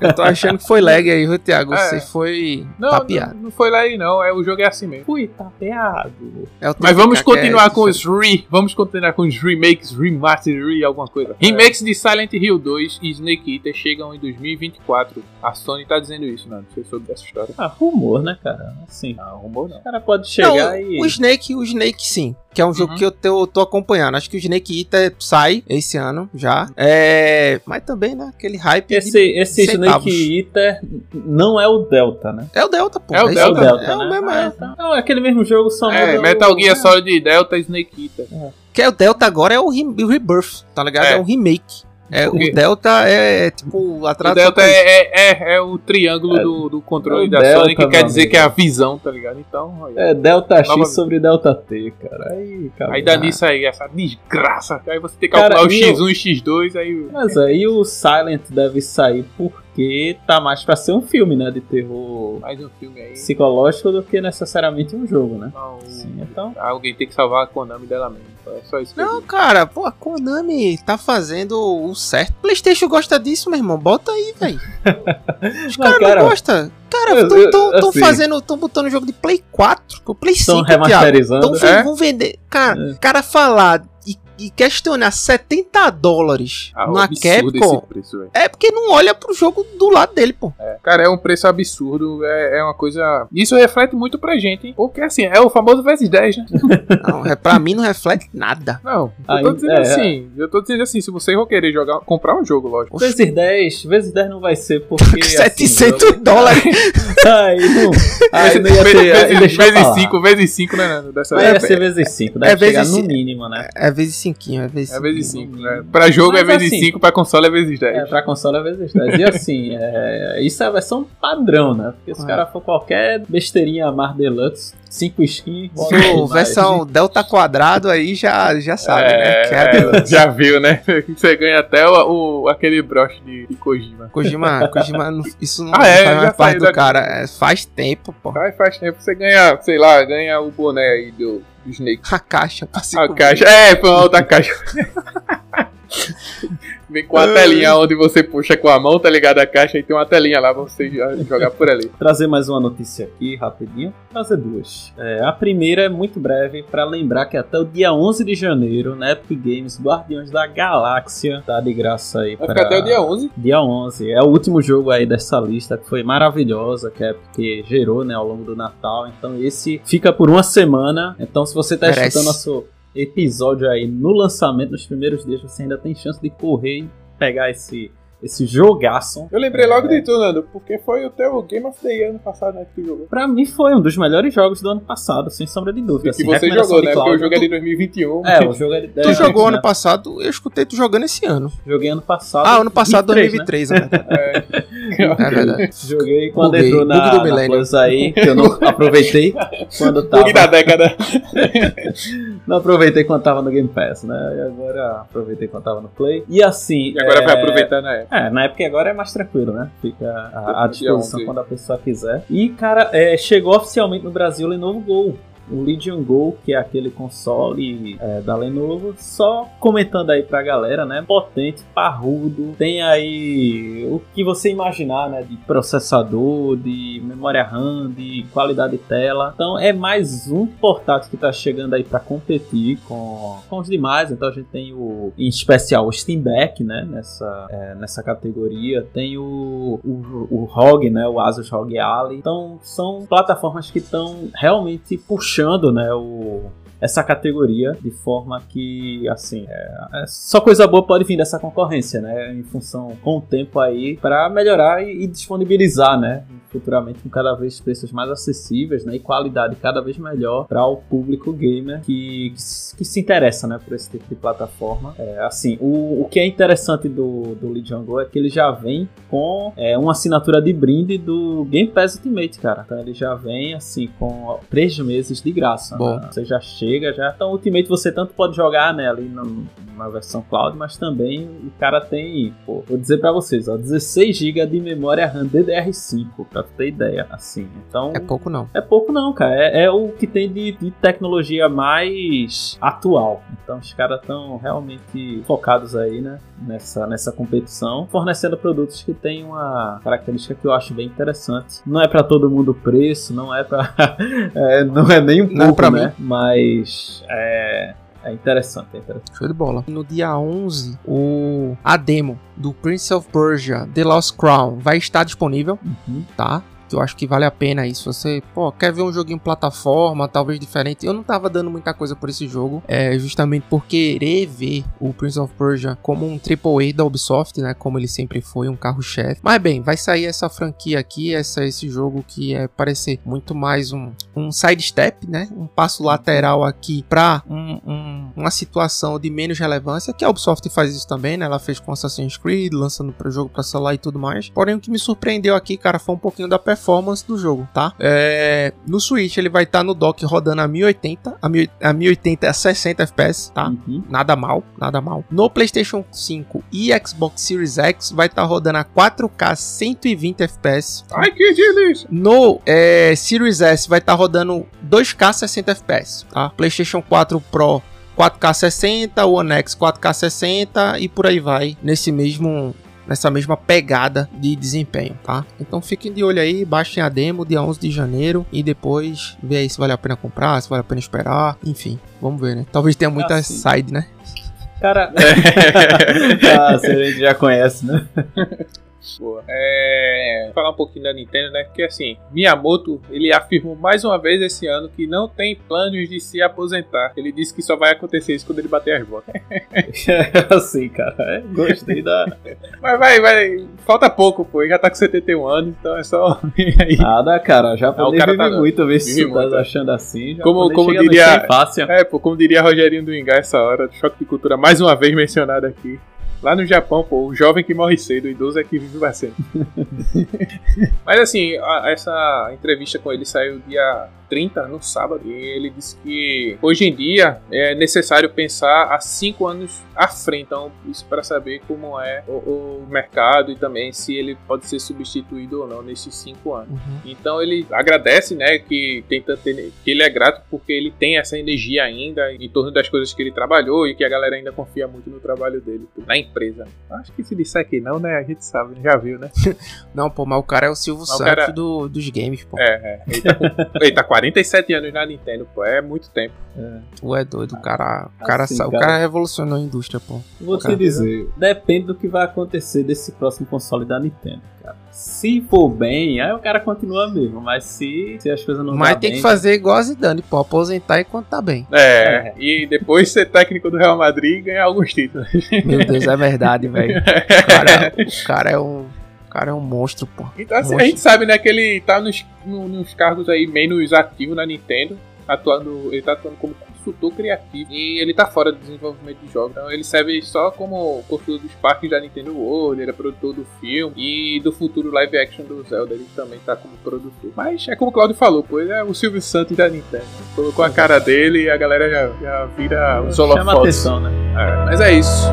Eu tô achando que foi lag aí, viu, Thiago? É. Você foi Não, tapeado. não, não foi lá aí, não. É, o jogo é assim mesmo. Fui tapeado. É Mas vamos continuar é- com os re. Vamos continuar com os remakes, remaster, re, alguma coisa. Remakes de Silent Hill 2 e Snake Eater chegam em 2024. A Sony tá dizendo isso, não. Não sei sobre essa história. Ah, rumor, né, cara? Assim. Não, rumor não. O cara pode Não, chegar e. o Snake, o Snake sim. Que é um jogo Uhum. que eu tô, tô acompanhando. Acho que o Snake Eater sai esse ano já. É. Mas também, né? Aquele hype. de- Esse, esse centavos. Snake Eater não é o Delta, né? É o Delta, pô. É o Delta. Delta, É o né? mesmo, Ah, é. então- Não, é aquele mesmo jogo, só É, Metal o- Gear Solid Delta Snake Eater. Que é o Delta agora é o, re- o Rebirth, tá ligado? É. É, um remake. É, Por o Delta é, tipo O atrás Delta é, é, é, é o triângulo do, do controle É o da Delta, Sony, que quer dizer amigo. que é a visão, tá ligado? Então, olha. É Delta X Nova- sobre Delta T, cara. Aí, cara. Aí dá nisso aí, essa desgraça. Aí você tem que Cara, calcular o e eu- X1 e X2, aí. Mas aí o Silent deve sair porque tá mais pra ser um filme, né? De terror Mais um filme aí. psicológico do que necessariamente um jogo, né? Não, Sim, então. Alguém tem que salvar a Konami dela mesmo. É só isso que eu Não, cara, pô, a Konami tá fazendo o certo. PlayStation gosta disso, meu irmão. Bota aí, velho. Os Não, caras cara, não gostam. Cara, tão, tão, tão assim- fazendo, tão botando jogo de Play 4, pro Play 5, Estão remasterizando. Então É? vão vender. Cara, É. cara falar e, e questionar 70 dólares Ah, um na Capcom esse preço, é porque não olha pro jogo do lado dele, pô. Cara, é um preço absurdo, é, é uma coisa. Isso reflete muito pra gente, hein? Porque assim, é o famoso vezes 10, né? Não, é, pra mim não reflete nada. Não, eu tô Aí, dizendo é, assim, eu tô dizendo assim, se vocês vão querer jogar, comprar um jogo, lógico. Vezes 10, vezes 10 não vai ser porque. 700 assim, dólares. Aí não. Aí não ia ter. vezes, deixa eu vezes falar. 5, vezes 5, né? Dessa ia ser vezes 5, deve é vezes chegar no cinco. mínimo, né? É vezes 5, é vezes É 5. vezes 5, né? Pra jogo é Mas vezes assim- 5, pra console é vezes 10. É, pra console é vezes 10. E assim, é, isso é a versão padrão, né? Porque se o É. cara for qualquer besteirinha Mar Deluxe, 5 skins, mais. versão Delta quadrado aí já, já sabe, né? Que é a É, já viu, né? Você ganha até o, o- aquele broche de, de Kojima. Kojima, Kojima, isso não Ah, é, faz mais parte do da- cara. É, faz tempo, pô. Aí faz tempo você ganha, sei lá, ganha o boné aí do, do Snake. A caixa pra se A caixa. É, foi uma outra caixa. Vem com a telinha onde você puxa com a mão, tá ligado? A caixa e tem uma telinha lá pra você jo- jogar por ali. trazer mais uma notícia aqui, rapidinho. Trazer duas. É, a primeira é muito breve, para lembrar que até o dia 11 de janeiro, na Epic Games, Guardiões da Galáxia tá de graça aí. Vai pra- ficar até o dia 11. Dia 11. É o último jogo aí dessa lista que foi maravilhosa, que a Epic gerou, né, ao longo do Natal. Então esse fica por uma semana. Então se você tá Merece. escutando nosso episódio aí no lançamento, nos primeiros dias, você ainda tem chance de correr e pegar esse, esse jogaço. Eu lembrei logo É. de tu, Nando, porque foi o teu Game of the Year ano passado, né, que tu jogou. Pra mim foi um dos melhores jogos do ano passado, sem sombra de dúvida. que assim, você jogou, né? Porque o Cláudio. jogo é de 2021. É, o jogo é de Tu é, jogou né? ano passado, eu escutei tu jogando esse ano. Joguei ano passado. Ah, ano passado, 23, 2023, é É. É verdade. Joguei quando Buguei. entrou na, Bug do na. Plus aí, que eu não aproveitei quando tava. Bug da década. Não aproveitei quando tava no Game Pass, né? E agora aproveitei quando tava no Play. E assim. E agora é... vai aproveitar na época. É, na época agora é mais tranquilo, né? Fica à, à disposição Dia 11. quando a pessoa quiser. E, cara, é, chegou oficialmente no Brasil o Lenovo Go. O Legion Go, que é aquele console é, da Lenovo, só comentando aí pra galera, né? Potente, parrudo, tem aí o que você imaginar, né? De processador, de memória RAM, de qualidade de tela. Então é mais um portátil que tá chegando aí pra competir com, com os demais. Então a gente tem o, em especial, o Steam Deck, né? Nessa, é, nessa categoria. Tem o, o, o ROG, né? O Asus ROG Ally. Então são plataformas que estão realmente puxando, né? O, essa categoria de forma que, assim, é, é só coisa boa pode vir dessa concorrência, né? Em função com o tempo aí para melhorar e, e disponibilizar, né? Futuramente com cada vez preços mais acessíveis, né? E qualidade cada vez melhor para o público gamer que, que, se- que se interessa, né? Por esse tipo de plataforma. É, assim, o, o que é interessante do, do Legion Go é que ele já vem com é, uma assinatura de brinde do Game Pass Ultimate, cara. Então ele já vem, assim, com três meses de graça. Bom. né? Você já chega, já. Então, Ultimate você tanto pode jogar né, ali uma versão cloud, mas também o cara tem, pô, vou dizer para vocês, ó, 16 GB de memória RAM DDR5, pra ter ideia, assim. Então É pouco não. é pouco não, cara. É, é o que tem de, de tecnologia mais atual. Então os caras estão realmente focados aí, né? Nessa, nessa competição, fornecendo produtos que têm uma característica que eu acho bem interessante. Não é para todo mundo o preço, não é para, é, não é nem um Não é pouco, pra né? Mas é, é interessante, é interessante. Show de bola. No dia 11, o a demo do Prince of Persia The Lost Crown vai estar disponível, Uhum. tá? Eu acho que vale a pena isso. Você, pô, quer ver um joguinho plataforma, talvez diferente. Eu não tava dando muita coisa por esse jogo, é justamente por querer ver o Prince of Persia como um AAA da Ubisoft, né? Como ele sempre foi, um carro-chefe. Mas bem, vai sair essa franquia aqui, essa, esse jogo que é parecer muito mais um, um sidestep, né? Um passo lateral aqui pra um- um- uma situação de menos relevância, que a Ubisoft faz isso também, né? Ela fez com Assassin's Creed, lançando para jogo para celular e tudo mais. Porém, o que me surpreendeu aqui, cara, foi um pouquinho da performance do jogo, tá? É, no Switch ele vai estar no dock rodando a 1080, a, 1000 a 1080 a 60 FPS, tá? Uhum. Nada mal, nada mal. No PlayStation 5 e Xbox Series X vai estar rodando a 4K 120 FPS. tá? Ai, que delícia! No é, Series S vai estar rodando 2K 60 FPS, tá? PlayStation 4 Pro 4K 60, One X 4K 60 e por aí vai nesse mesmo nessa mesma pegada de desempenho, tá? Então fiquem de olho aí, baixem a demo dia 11 de janeiro e depois vê aí se vale a pena comprar, se vale a pena esperar, enfim, vamos ver, né? Talvez tenha muita Assim. side, né? Cara, ah, a gente já conhece, né? Boa. É, falar um pouquinho da Nintendo, né? Que assim, Miyamoto, ele afirmou mais uma vez esse ano que não tem planos de se aposentar. Ele disse que só vai acontecer isso quando ele bater as botas. assim, cara. é, gostei da. Mas vai, vai. Falta pouco, pô. Ele já tá com 71 anos, então é só. Nada, cara. Já Ah, pode vive tá- muito, ver se você tá muito. achando assim. Já Como- como diria- 100 fácil. É, pô, como diria Rogerinho do Engar essa hora, choque de cultura mais uma vez mencionado aqui. Lá no Japão, pô, o jovem que morre cedo, o idoso é que vive bastante. Mas assim, a- essa entrevista com ele saiu dia 30, no sábado, e ele disse que hoje em dia é necessário pensar há cinco anos à frente. Então, isso para saber como é o, o mercado e também se ele pode ser substituído ou não nesses cinco anos. Uhum. Então ele agradece, né, que tem tanto, que ele é grato porque ele tem essa energia ainda em torno das coisas que ele trabalhou e que a galera ainda confia muito no trabalho dele, na empresa. Acho que se disser que não, né, a gente sabe, já viu, né? Não, pô, mas o cara é o Silvio Mas Santos cara- do- dos games, pô. É, é. Ele tá, com, ele tá 47 anos na Nintendo, pô, é muito tempo. Tu é doido, o cara, o cara, Assim, o cara. cara revolucionou a indústria, pô. Vou te dizer, depende do que vai acontecer desse próximo console da Nintendo, cara. Se for bem, aí o cara continua mesmo, mas se, se as coisas não Mas dá tem bem, que fazer igual a Zidane, pô, aposentar enquanto tá bem. É, e depois ser técnico do Real Madrid e ganhar alguns títulos. Meu Deus, é verdade, velho. O cara, o cara é um, cara é um monstro, pô. Então, assim, a Monstro. gente sabe, né, que ele tá nos, no- nos cargos aí menos ativos na Nintendo, atuando, ele tá atuando como consultor criativo e ele tá fora do desenvolvimento de jogos. Então ele serve só como consultor dos parques da Nintendo World, ele é produtor do filme e do futuro live action do Zelda, ele também tá como produtor. Mas é como o Claudio falou, pô, ele é o Silvio Santos da Nintendo. Colocou a cara dele e a galera já, já vira os chama holofotes. atenção, né? É, mas é isso.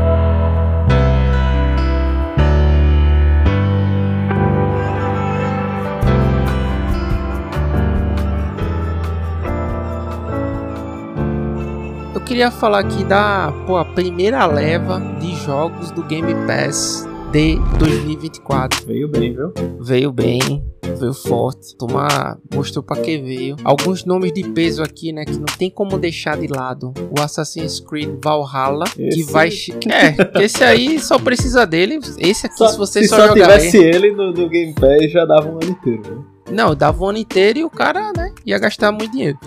Queria falar aqui da pô, a primeira leva de jogos do Game Pass de 2024. Veio bem, viu? Veio bem, veio forte. Toma, mostrou pra que veio. Alguns nomes de peso aqui, né, que não tem como deixar de lado. O Assassin's Creed Valhalla, que Esse- vai... che- É, esse aí só precisa dele. Esse aqui, Só- se você se só, tivesse ele... ele no, no Game Pass, já dava um ano inteiro, viu? Não, dava o ano inteiro e o cara, né, ia gastar muito dinheiro.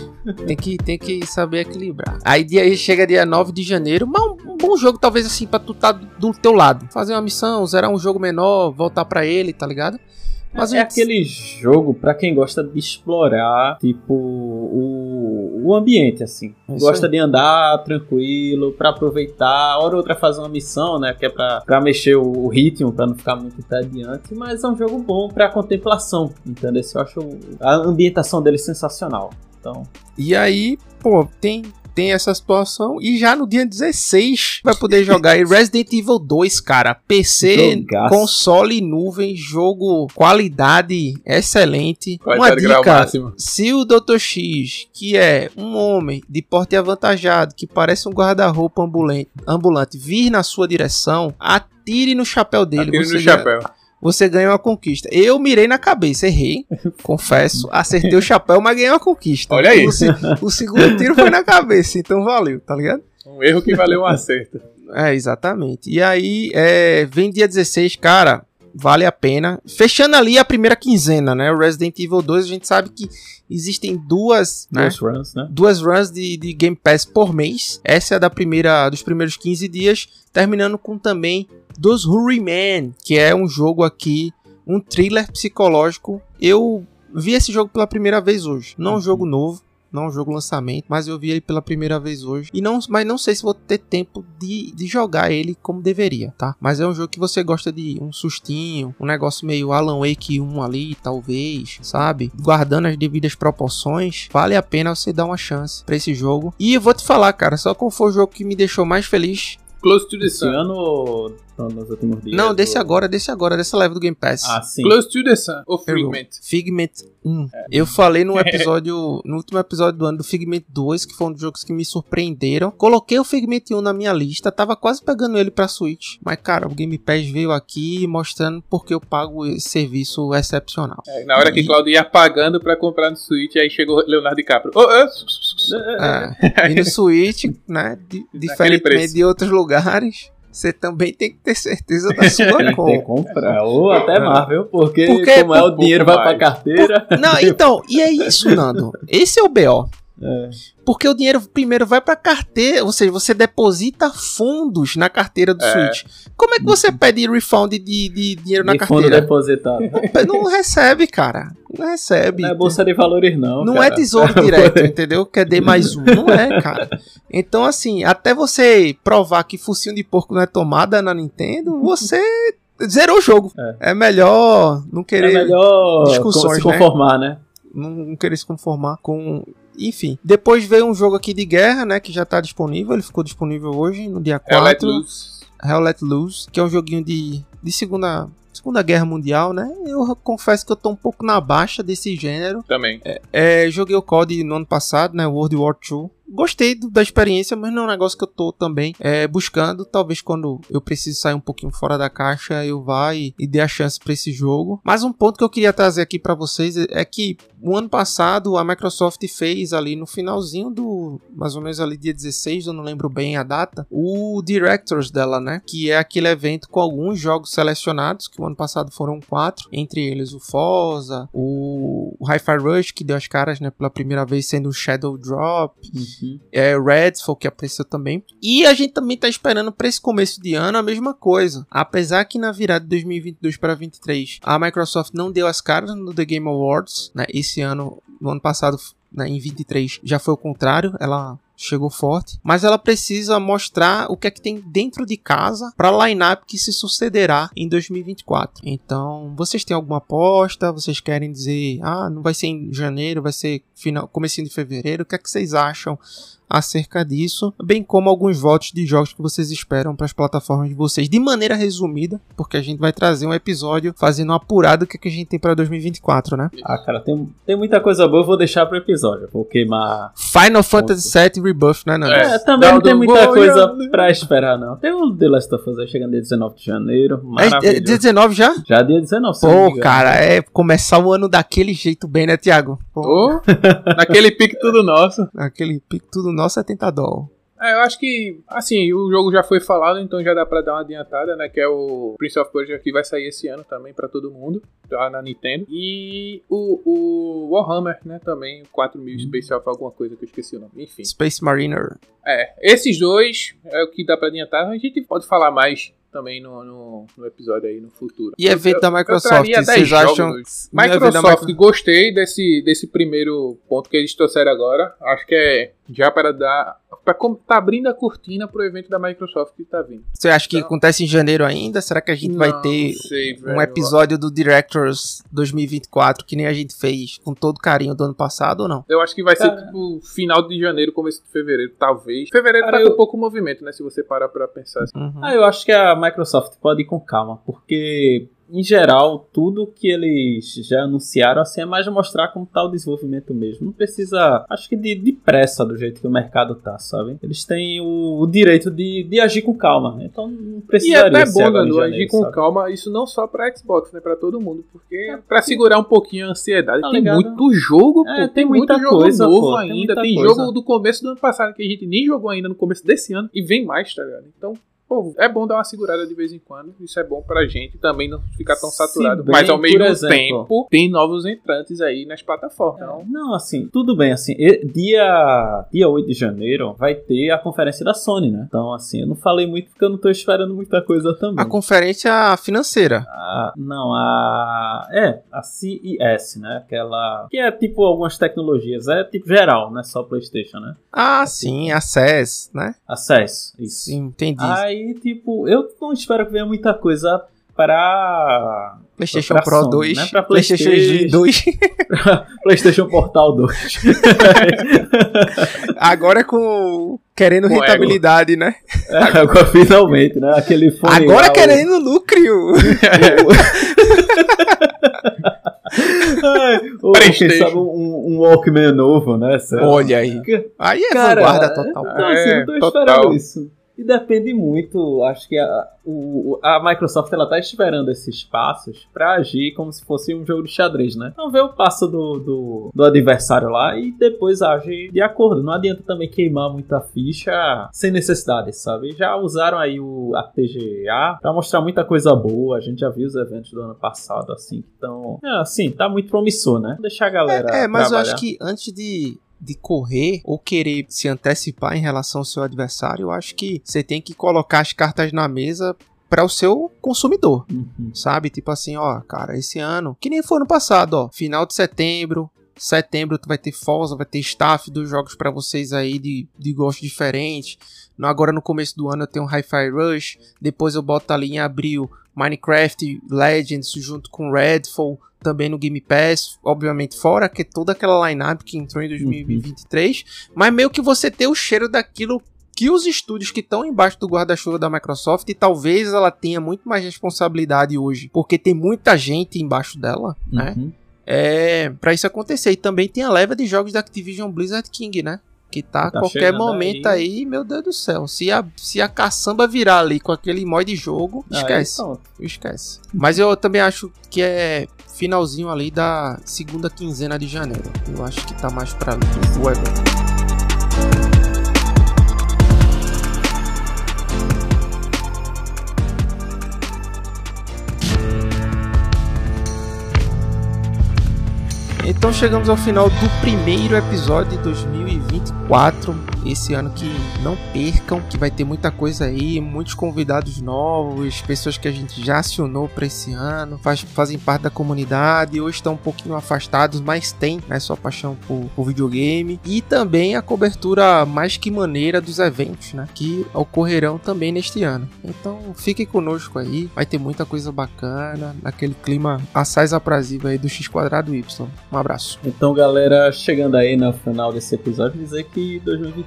Tem que, tem que saber equilibrar. Aí dia, chega dia 9 de janeiro, mas um, um bom jogo talvez assim pra tu tá do teu lado. Fazer uma missão, zerar um jogo menor, voltar pra ele, tá ligado? Mas é o- aquele jogo pra quem gosta de explorar, tipo, o, o ambiente, assim. É isso gosta aí. de andar tranquilo, pra aproveitar. Hora ou outra fazer uma missão, né? Que é pra, pra mexer o, o ritmo, pra não ficar muito entediante. Mas é um jogo bom pra contemplação, entendeu? Esse Eu acho a ambientação dele sensacional. Então, E aí, pô, tem tem essa situação. E já no dia 16 vai poder jogar aí Resident Evil 2, cara. PC, Jogaço. console e nuvem, jogo qualidade excelente. Qualidade Uma dica, máximo. se o Dr. X, que é um homem de porte avantajado, que parece um guarda-roupa ambulante, ambulante, vir na sua direção, atire no chapéu dele. Atire no ganha- chapéu. Você ganha uma conquista. Eu mirei na cabeça, errei, confesso, acertei o chapéu, mas ganhei uma conquista. Olha aí. O, o segundo tiro foi na cabeça, então valeu, tá ligado? Um erro que valeu um acerto. É, exatamente. E aí, é, vem dia 16, cara, vale a pena. Fechando ali a primeira quinzena, né? O Resident Evil 2, a gente sabe que existem duas, né? Duas runs, né? duas runs de, de Game Pass por mês. Essa é a da primeira, dos primeiros 15 dias, terminando com também dos Hurry Man, que é um jogo aqui, um thriller psicológico. Eu vi esse jogo pela primeira vez hoje. Não é um jogo novo, não é um jogo lançamento, mas eu vi ele pela primeira vez hoje. E não, mas não sei se vou ter tempo de, de jogar ele como deveria, tá? Mas é um jogo que você gosta de um sustinho, um negócio meio Alan Wake 1 ali, talvez, sabe? Guardando as devidas proporções, vale a pena você dar uma chance pra esse jogo. E eu vou te falar, cara, só qual foi o jogo que me deixou mais feliz? Close to the Esse Sun. ano dias? Não, desse agora, desse agora, dessa leve do Game Pass. Ah, sim. Close to the Sun. Ou. Figment. Figment 1. Eu falei no episódio, no último episódio do ano do Figment 2, que foi um dos jogos que me surpreenderam. Coloquei o Figment 1 na minha lista, tava quase pegando ele pra Switch. Mas, cara, o Game Pass veio aqui mostrando porque eu pago esse serviço excepcional. É, na hora que Claudio ia pagando pra comprar no Switch, aí chegou Leonardo DiCaprio. Ô, ô, É, e no Switch, né, di- diferentemente de outros lugares, você também tem que ter certeza da sua Tem que compra. comprar. Ou até Marvel, porque, Porque como é o dinheiro vai pra carteira. Não, então, e é isso, Nando. Esse é o BO. É. Porque o dinheiro primeiro vai pra carteira, ou seja, você deposita fundos na carteira do É. Switch. Como é que você pede refund de, de dinheiro na De fundo carteira? depositado. Não recebe, cara. Não recebe. Não é bolsa de valores, não. Não cara. é tesouro direto, entendeu? Que é D mais um. Não é, cara. Então, assim, até você provar que focinho de porco não é tomada na Nintendo, você zerou o jogo. É, melhor não É querer melhor discussões, se conformar, né? não, não querer se conformar com. Enfim. Depois veio um jogo aqui de guerra, né? Que já tá disponível. Ele ficou disponível hoje, no dia Hell Let 4. Loose. Hell Let Loose, que é um joguinho de, de segunda, segunda Guerra Mundial, né? Eu confesso que eu tô um pouco na baixa desse gênero. Também. É, joguei o COD no ano passado, né? World War II. Gostei do- da experiência, mas não é um negócio que eu tô também é, buscando. Talvez quando eu preciso sair um pouquinho fora da caixa, eu vá e, e dê a chance pra esse jogo. Mas um ponto que eu queria trazer aqui pra vocês é, é que o ano passado a Microsoft fez ali no finalzinho do. Mais ou menos ali dia 16, eu não lembro bem a data. O Directors dela, né? Que é aquele evento com alguns jogos selecionados, que o ano passado foram quatro. Entre eles o Forza, o, o Hi-Fi Rush, que deu as caras, né? Pela primeira vez sendo o Shadow Drop é, Redfall, que apareceu também. E a gente também tá esperando para esse começo de ano a mesma coisa. Apesar que na virada de 2022 para 2023 a Microsoft não deu as caras no The Game Awards, né? Esse ano, no ano passado, né, em 23, já foi o contrário. Ela chegou forte, mas ela precisa mostrar o que é que tem dentro de casa para a lineup que se sucederá em 2024. Então, vocês têm alguma aposta? Vocês querem dizer, ah, não vai ser em janeiro, vai ser final, comecinho de fevereiro? O que é que vocês acham acerca disso? Bem como alguns votos de jogos que vocês esperam para as plataformas de vocês, de maneira resumida, porque a gente vai trazer um episódio fazendo uma apurada que, é que a gente tem para 2024, né? Ah, cara, tem, tem muita coisa boa, eu vou deixar pro episódio. Vou queimar. Final Fantasy VII Rebuff, né, Nando? É. Também não Dá o tem muita coisa pra esperar, não. Tem o The Last of Us aí chegando dia 19 de janeiro. É, é dia 19 já? Já dia 19, se não me Pô, cara, é começar o ano daquele jeito bem, né, Thiago? Pô, Ô, naquele pique tudo nosso. aquele pico tudo nosso é tentador. É, eu acho que, assim, o jogo já foi falado, então já dá pra dar uma adiantada, né? Que é o Prince of Persia que vai sair esse ano também pra todo mundo, tá na Nintendo. E o, o Warhammer, né? Também, 4000 Space Alpha, alguma coisa que eu esqueci o nome. Enfim. Space Mariner. É, esses dois é o que dá pra adiantar. A gente pode falar mais também no, no, no episódio aí no futuro. E evento Eu- da eu Microsoft, 10 vocês acham... da Microsoft, Micro- gostei desse, desse primeiro ponto que eles trouxeram agora. Acho que é já para dar. Pra, tá abrindo a cortina pro evento da Microsoft que tá vindo. Você acha que Não. acontece em janeiro ainda? Será que a gente vai ter sei, um episódio do Directors 2024 que nem a gente fez com todo carinho do ano passado ou não? Eu acho que vai ser tipo final de janeiro, começo de fevereiro, talvez. Fevereiro Cara, tá com eu- pouco movimento, né? Se você parar pra pensar assim. Uhum. Ah, eu acho que a Microsoft pode ir com calma, porque em geral tudo que eles já anunciaram assim é mais mostrar como tá o desenvolvimento mesmo. Não precisa, acho que de, de pressa do jeito que o mercado tá, sabe? Eles têm o, o direito de, de agir com calma, então não E é até bom, janeiro, agir com sabe? calma, isso não só pra Xbox, né? Pra todo mundo, porque pra segurar um pouquinho a ansiedade. Tá tem ligado? muito jogo, É, pô. tem muita muito jogo coisa, novo pô, tem ainda. Tem, coisa. jogo do começo do ano passado que a gente nem jogou ainda no começo desse ano. E vem mais, tá ligado? Então, pô, é bom dar uma segurada de vez em quando. Isso é bom pra gente também não ficar tão saturado. bem, Mas ao mesmo exemplo- tempo, tem novos entrantes aí nas plataformas. Então, Não, assim, tudo bem, assim, dia, dia 8 de janeiro vai ter a conferência da Sony, né? Então, assim, eu não falei muito porque eu não tô esperando muita coisa também. A conferência financeira. A- não, a. É, a CES, né? Aquela. Que é tipo algumas tecnologias, é tipo geral, não é só PlayStation, né? Ah, sim, Access, né? A CES, isso. Sim, entendi. Aí, tipo, eu não espero que venha muita coisa pra. PlayStation pra Pro Sony, 2, né? Pra PlayStation PlayStation. 2. PlayStation Portal 2. Agora com querendo Com rentabilidade, né? É, agora, finalmente, né? Aquele fone. Agora querendo lucro. Ai, Ou quem PlayStation. sabe um, um Walkman novo, né? Olha aí. Aí é Cara, vanguarda total. Então, assim, É, não tô total. esperando isso. E depende muito, acho que a, o, a Microsoft ela tá esperando esses passos pra agir como se fosse um jogo de xadrez, né? Então vê o passo do, do, do adversário lá e depois age de acordo. Não adianta também queimar muita ficha sem necessidade, sabe? Já usaram aí o a TGA pra mostrar muita coisa boa. A gente já viu os eventos do ano passado, assim. Então, é, assim, tá muito promissor, né? Deixar a galera. É, mas eu trabalhar. acho que antes de, de correr ou querer se antecipar em relação ao seu adversário, eu acho que você tem que colocar as cartas na mesa para o seu consumidor, Uhum. sabe? Tipo assim, ó, cara, esse ano, que nem foi no passado, ó, final de setembro, setembro tu vai ter Forza, vai ter staff dos jogos para vocês aí de, de gosto diferente. Agora no começo do ano eu tenho Hi-Fi Rush, depois eu boto ali em abril Minecraft Legends junto com Redfall, também no Game Pass, obviamente fora que toda aquela lineup que entrou em 2023, mas meio que você ter o cheiro daquilo que os estúdios que estão embaixo do guarda-chuva da Microsoft, e talvez ela tenha muito mais responsabilidade hoje, porque tem muita gente embaixo dela, né? Uhum. É, para isso acontecer. E também tem a leva de jogos da Activision Blizzard King, né? Que tá a Tá qualquer chegando momento aí. aí. meu Deus do céu. Se a, se a caçamba virar ali com aquele mod de jogo, Aí, esquece. Esquece. Mas eu também acho que é finalzinho ali da segunda quinzena de janeiro. Eu acho que tá mais pra ali. O Então chegamos ao final do primeiro episódio de 2024. Esse ano que não percam, que vai ter muita coisa aí, muitos convidados novos, pessoas que a gente já acionou para esse ano, faz, fazem parte da comunidade, ou estão um pouquinho afastados, mas tem né, sua paixão por, por videogame. E também a cobertura mais que maneira dos eventos, né? Que ocorrerão também neste ano. Então fiquem conosco aí, vai ter muita coisa bacana, naquele clima assaz aprazível aí do X Quadrado Y. Um abraço. Então, galera, chegando aí no final desse episódio, dizer que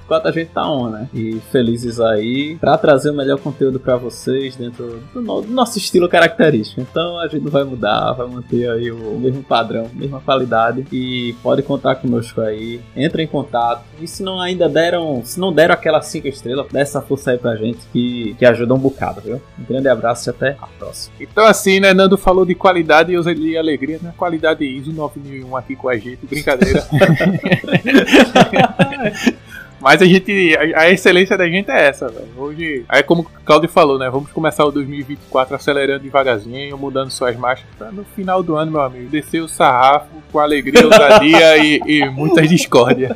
2024 a gente tá on, né? E felizes aí pra trazer o melhor conteúdo pra vocês dentro do, no- do nosso estilo característico. Então, a gente não vai mudar, vai manter aí o mesmo padrão, mesma qualidade e pode contar conosco aí. Entre em contato. E se não ainda deram, se não deram aquela 5 estrelas, dê essa força aí pra gente que, que ajuda um bocado, viu? Um grande abraço e até a próxima. Então assim, né, Nando falou de qualidade e eu usei alegria, né? Qualidade ISO 9001 aqui com a gente, brincadeira. Mas a gente. A, a excelência da gente é essa, velho. Hoje. Aí como o Claudio falou, né? Vamos começar o 2024 acelerando devagarzinho, mudando suas marchas pra no final do ano, meu amigo, descer o sarrafo com alegria, ousadia e, e muitas discórdias.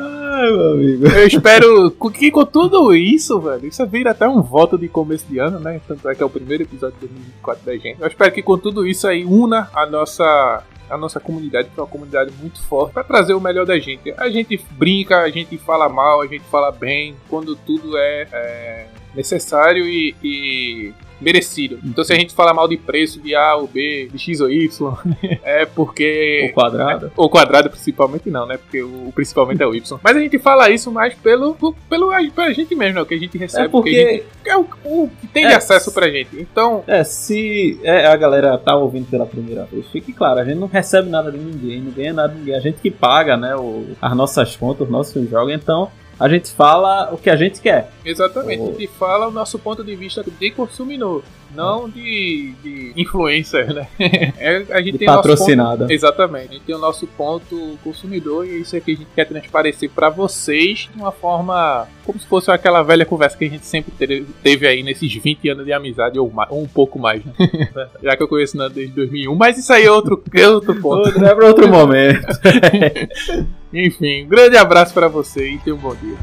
Ai, meu amigo. Eu espero que com tudo isso, velho, isso vira até um voto de começo de ano, né? Tanto é que é o primeiro episódio de 2024 da gente. Eu espero que com tudo isso aí una a nossa a nossa comunidade, que é uma comunidade muito forte, para trazer o melhor da gente. A gente brinca, a gente fala mal, a gente fala bem, quando tudo é, é necessário e, e merecido. Então se a gente fala mal de preço de A ou B, de X ou Y, é porque. O quadrado. O quadrado principalmente não, né? Porque o principalmente é o Y. Mas a gente fala isso mais pelo, pelo pela gente mesmo, né? O que a gente recebe. É porque. Gente, é o, o, que tem de É. acesso pra gente. Então. É, se é, a galera tá ouvindo pela primeira vez, fique claro, a gente não recebe nada de ninguém, não ganha nada de ninguém. A gente que paga, né, o, as nossas contas, os nossos jogos, então a gente fala o que a gente quer. Exatamente, Oh. a gente fala o nosso ponto de vista de consumidor, não de, de influencer, né? É, a gente De tem o nosso patrocinada. ponto- Exatamente, a gente tem o nosso ponto consumidor e é isso aqui a gente quer transparecer pra vocês de uma forma como se fosse aquela velha conversa que a gente sempre teve, teve aí nesses 20 anos de amizade ou, mais, ou um pouco mais, né? Já que eu conheço Nando desde 2001, mas isso aí é outro, é outro ponto. Outro, é pra outro momento. Enfim, um grande abraço pra você e tenha um bom dia.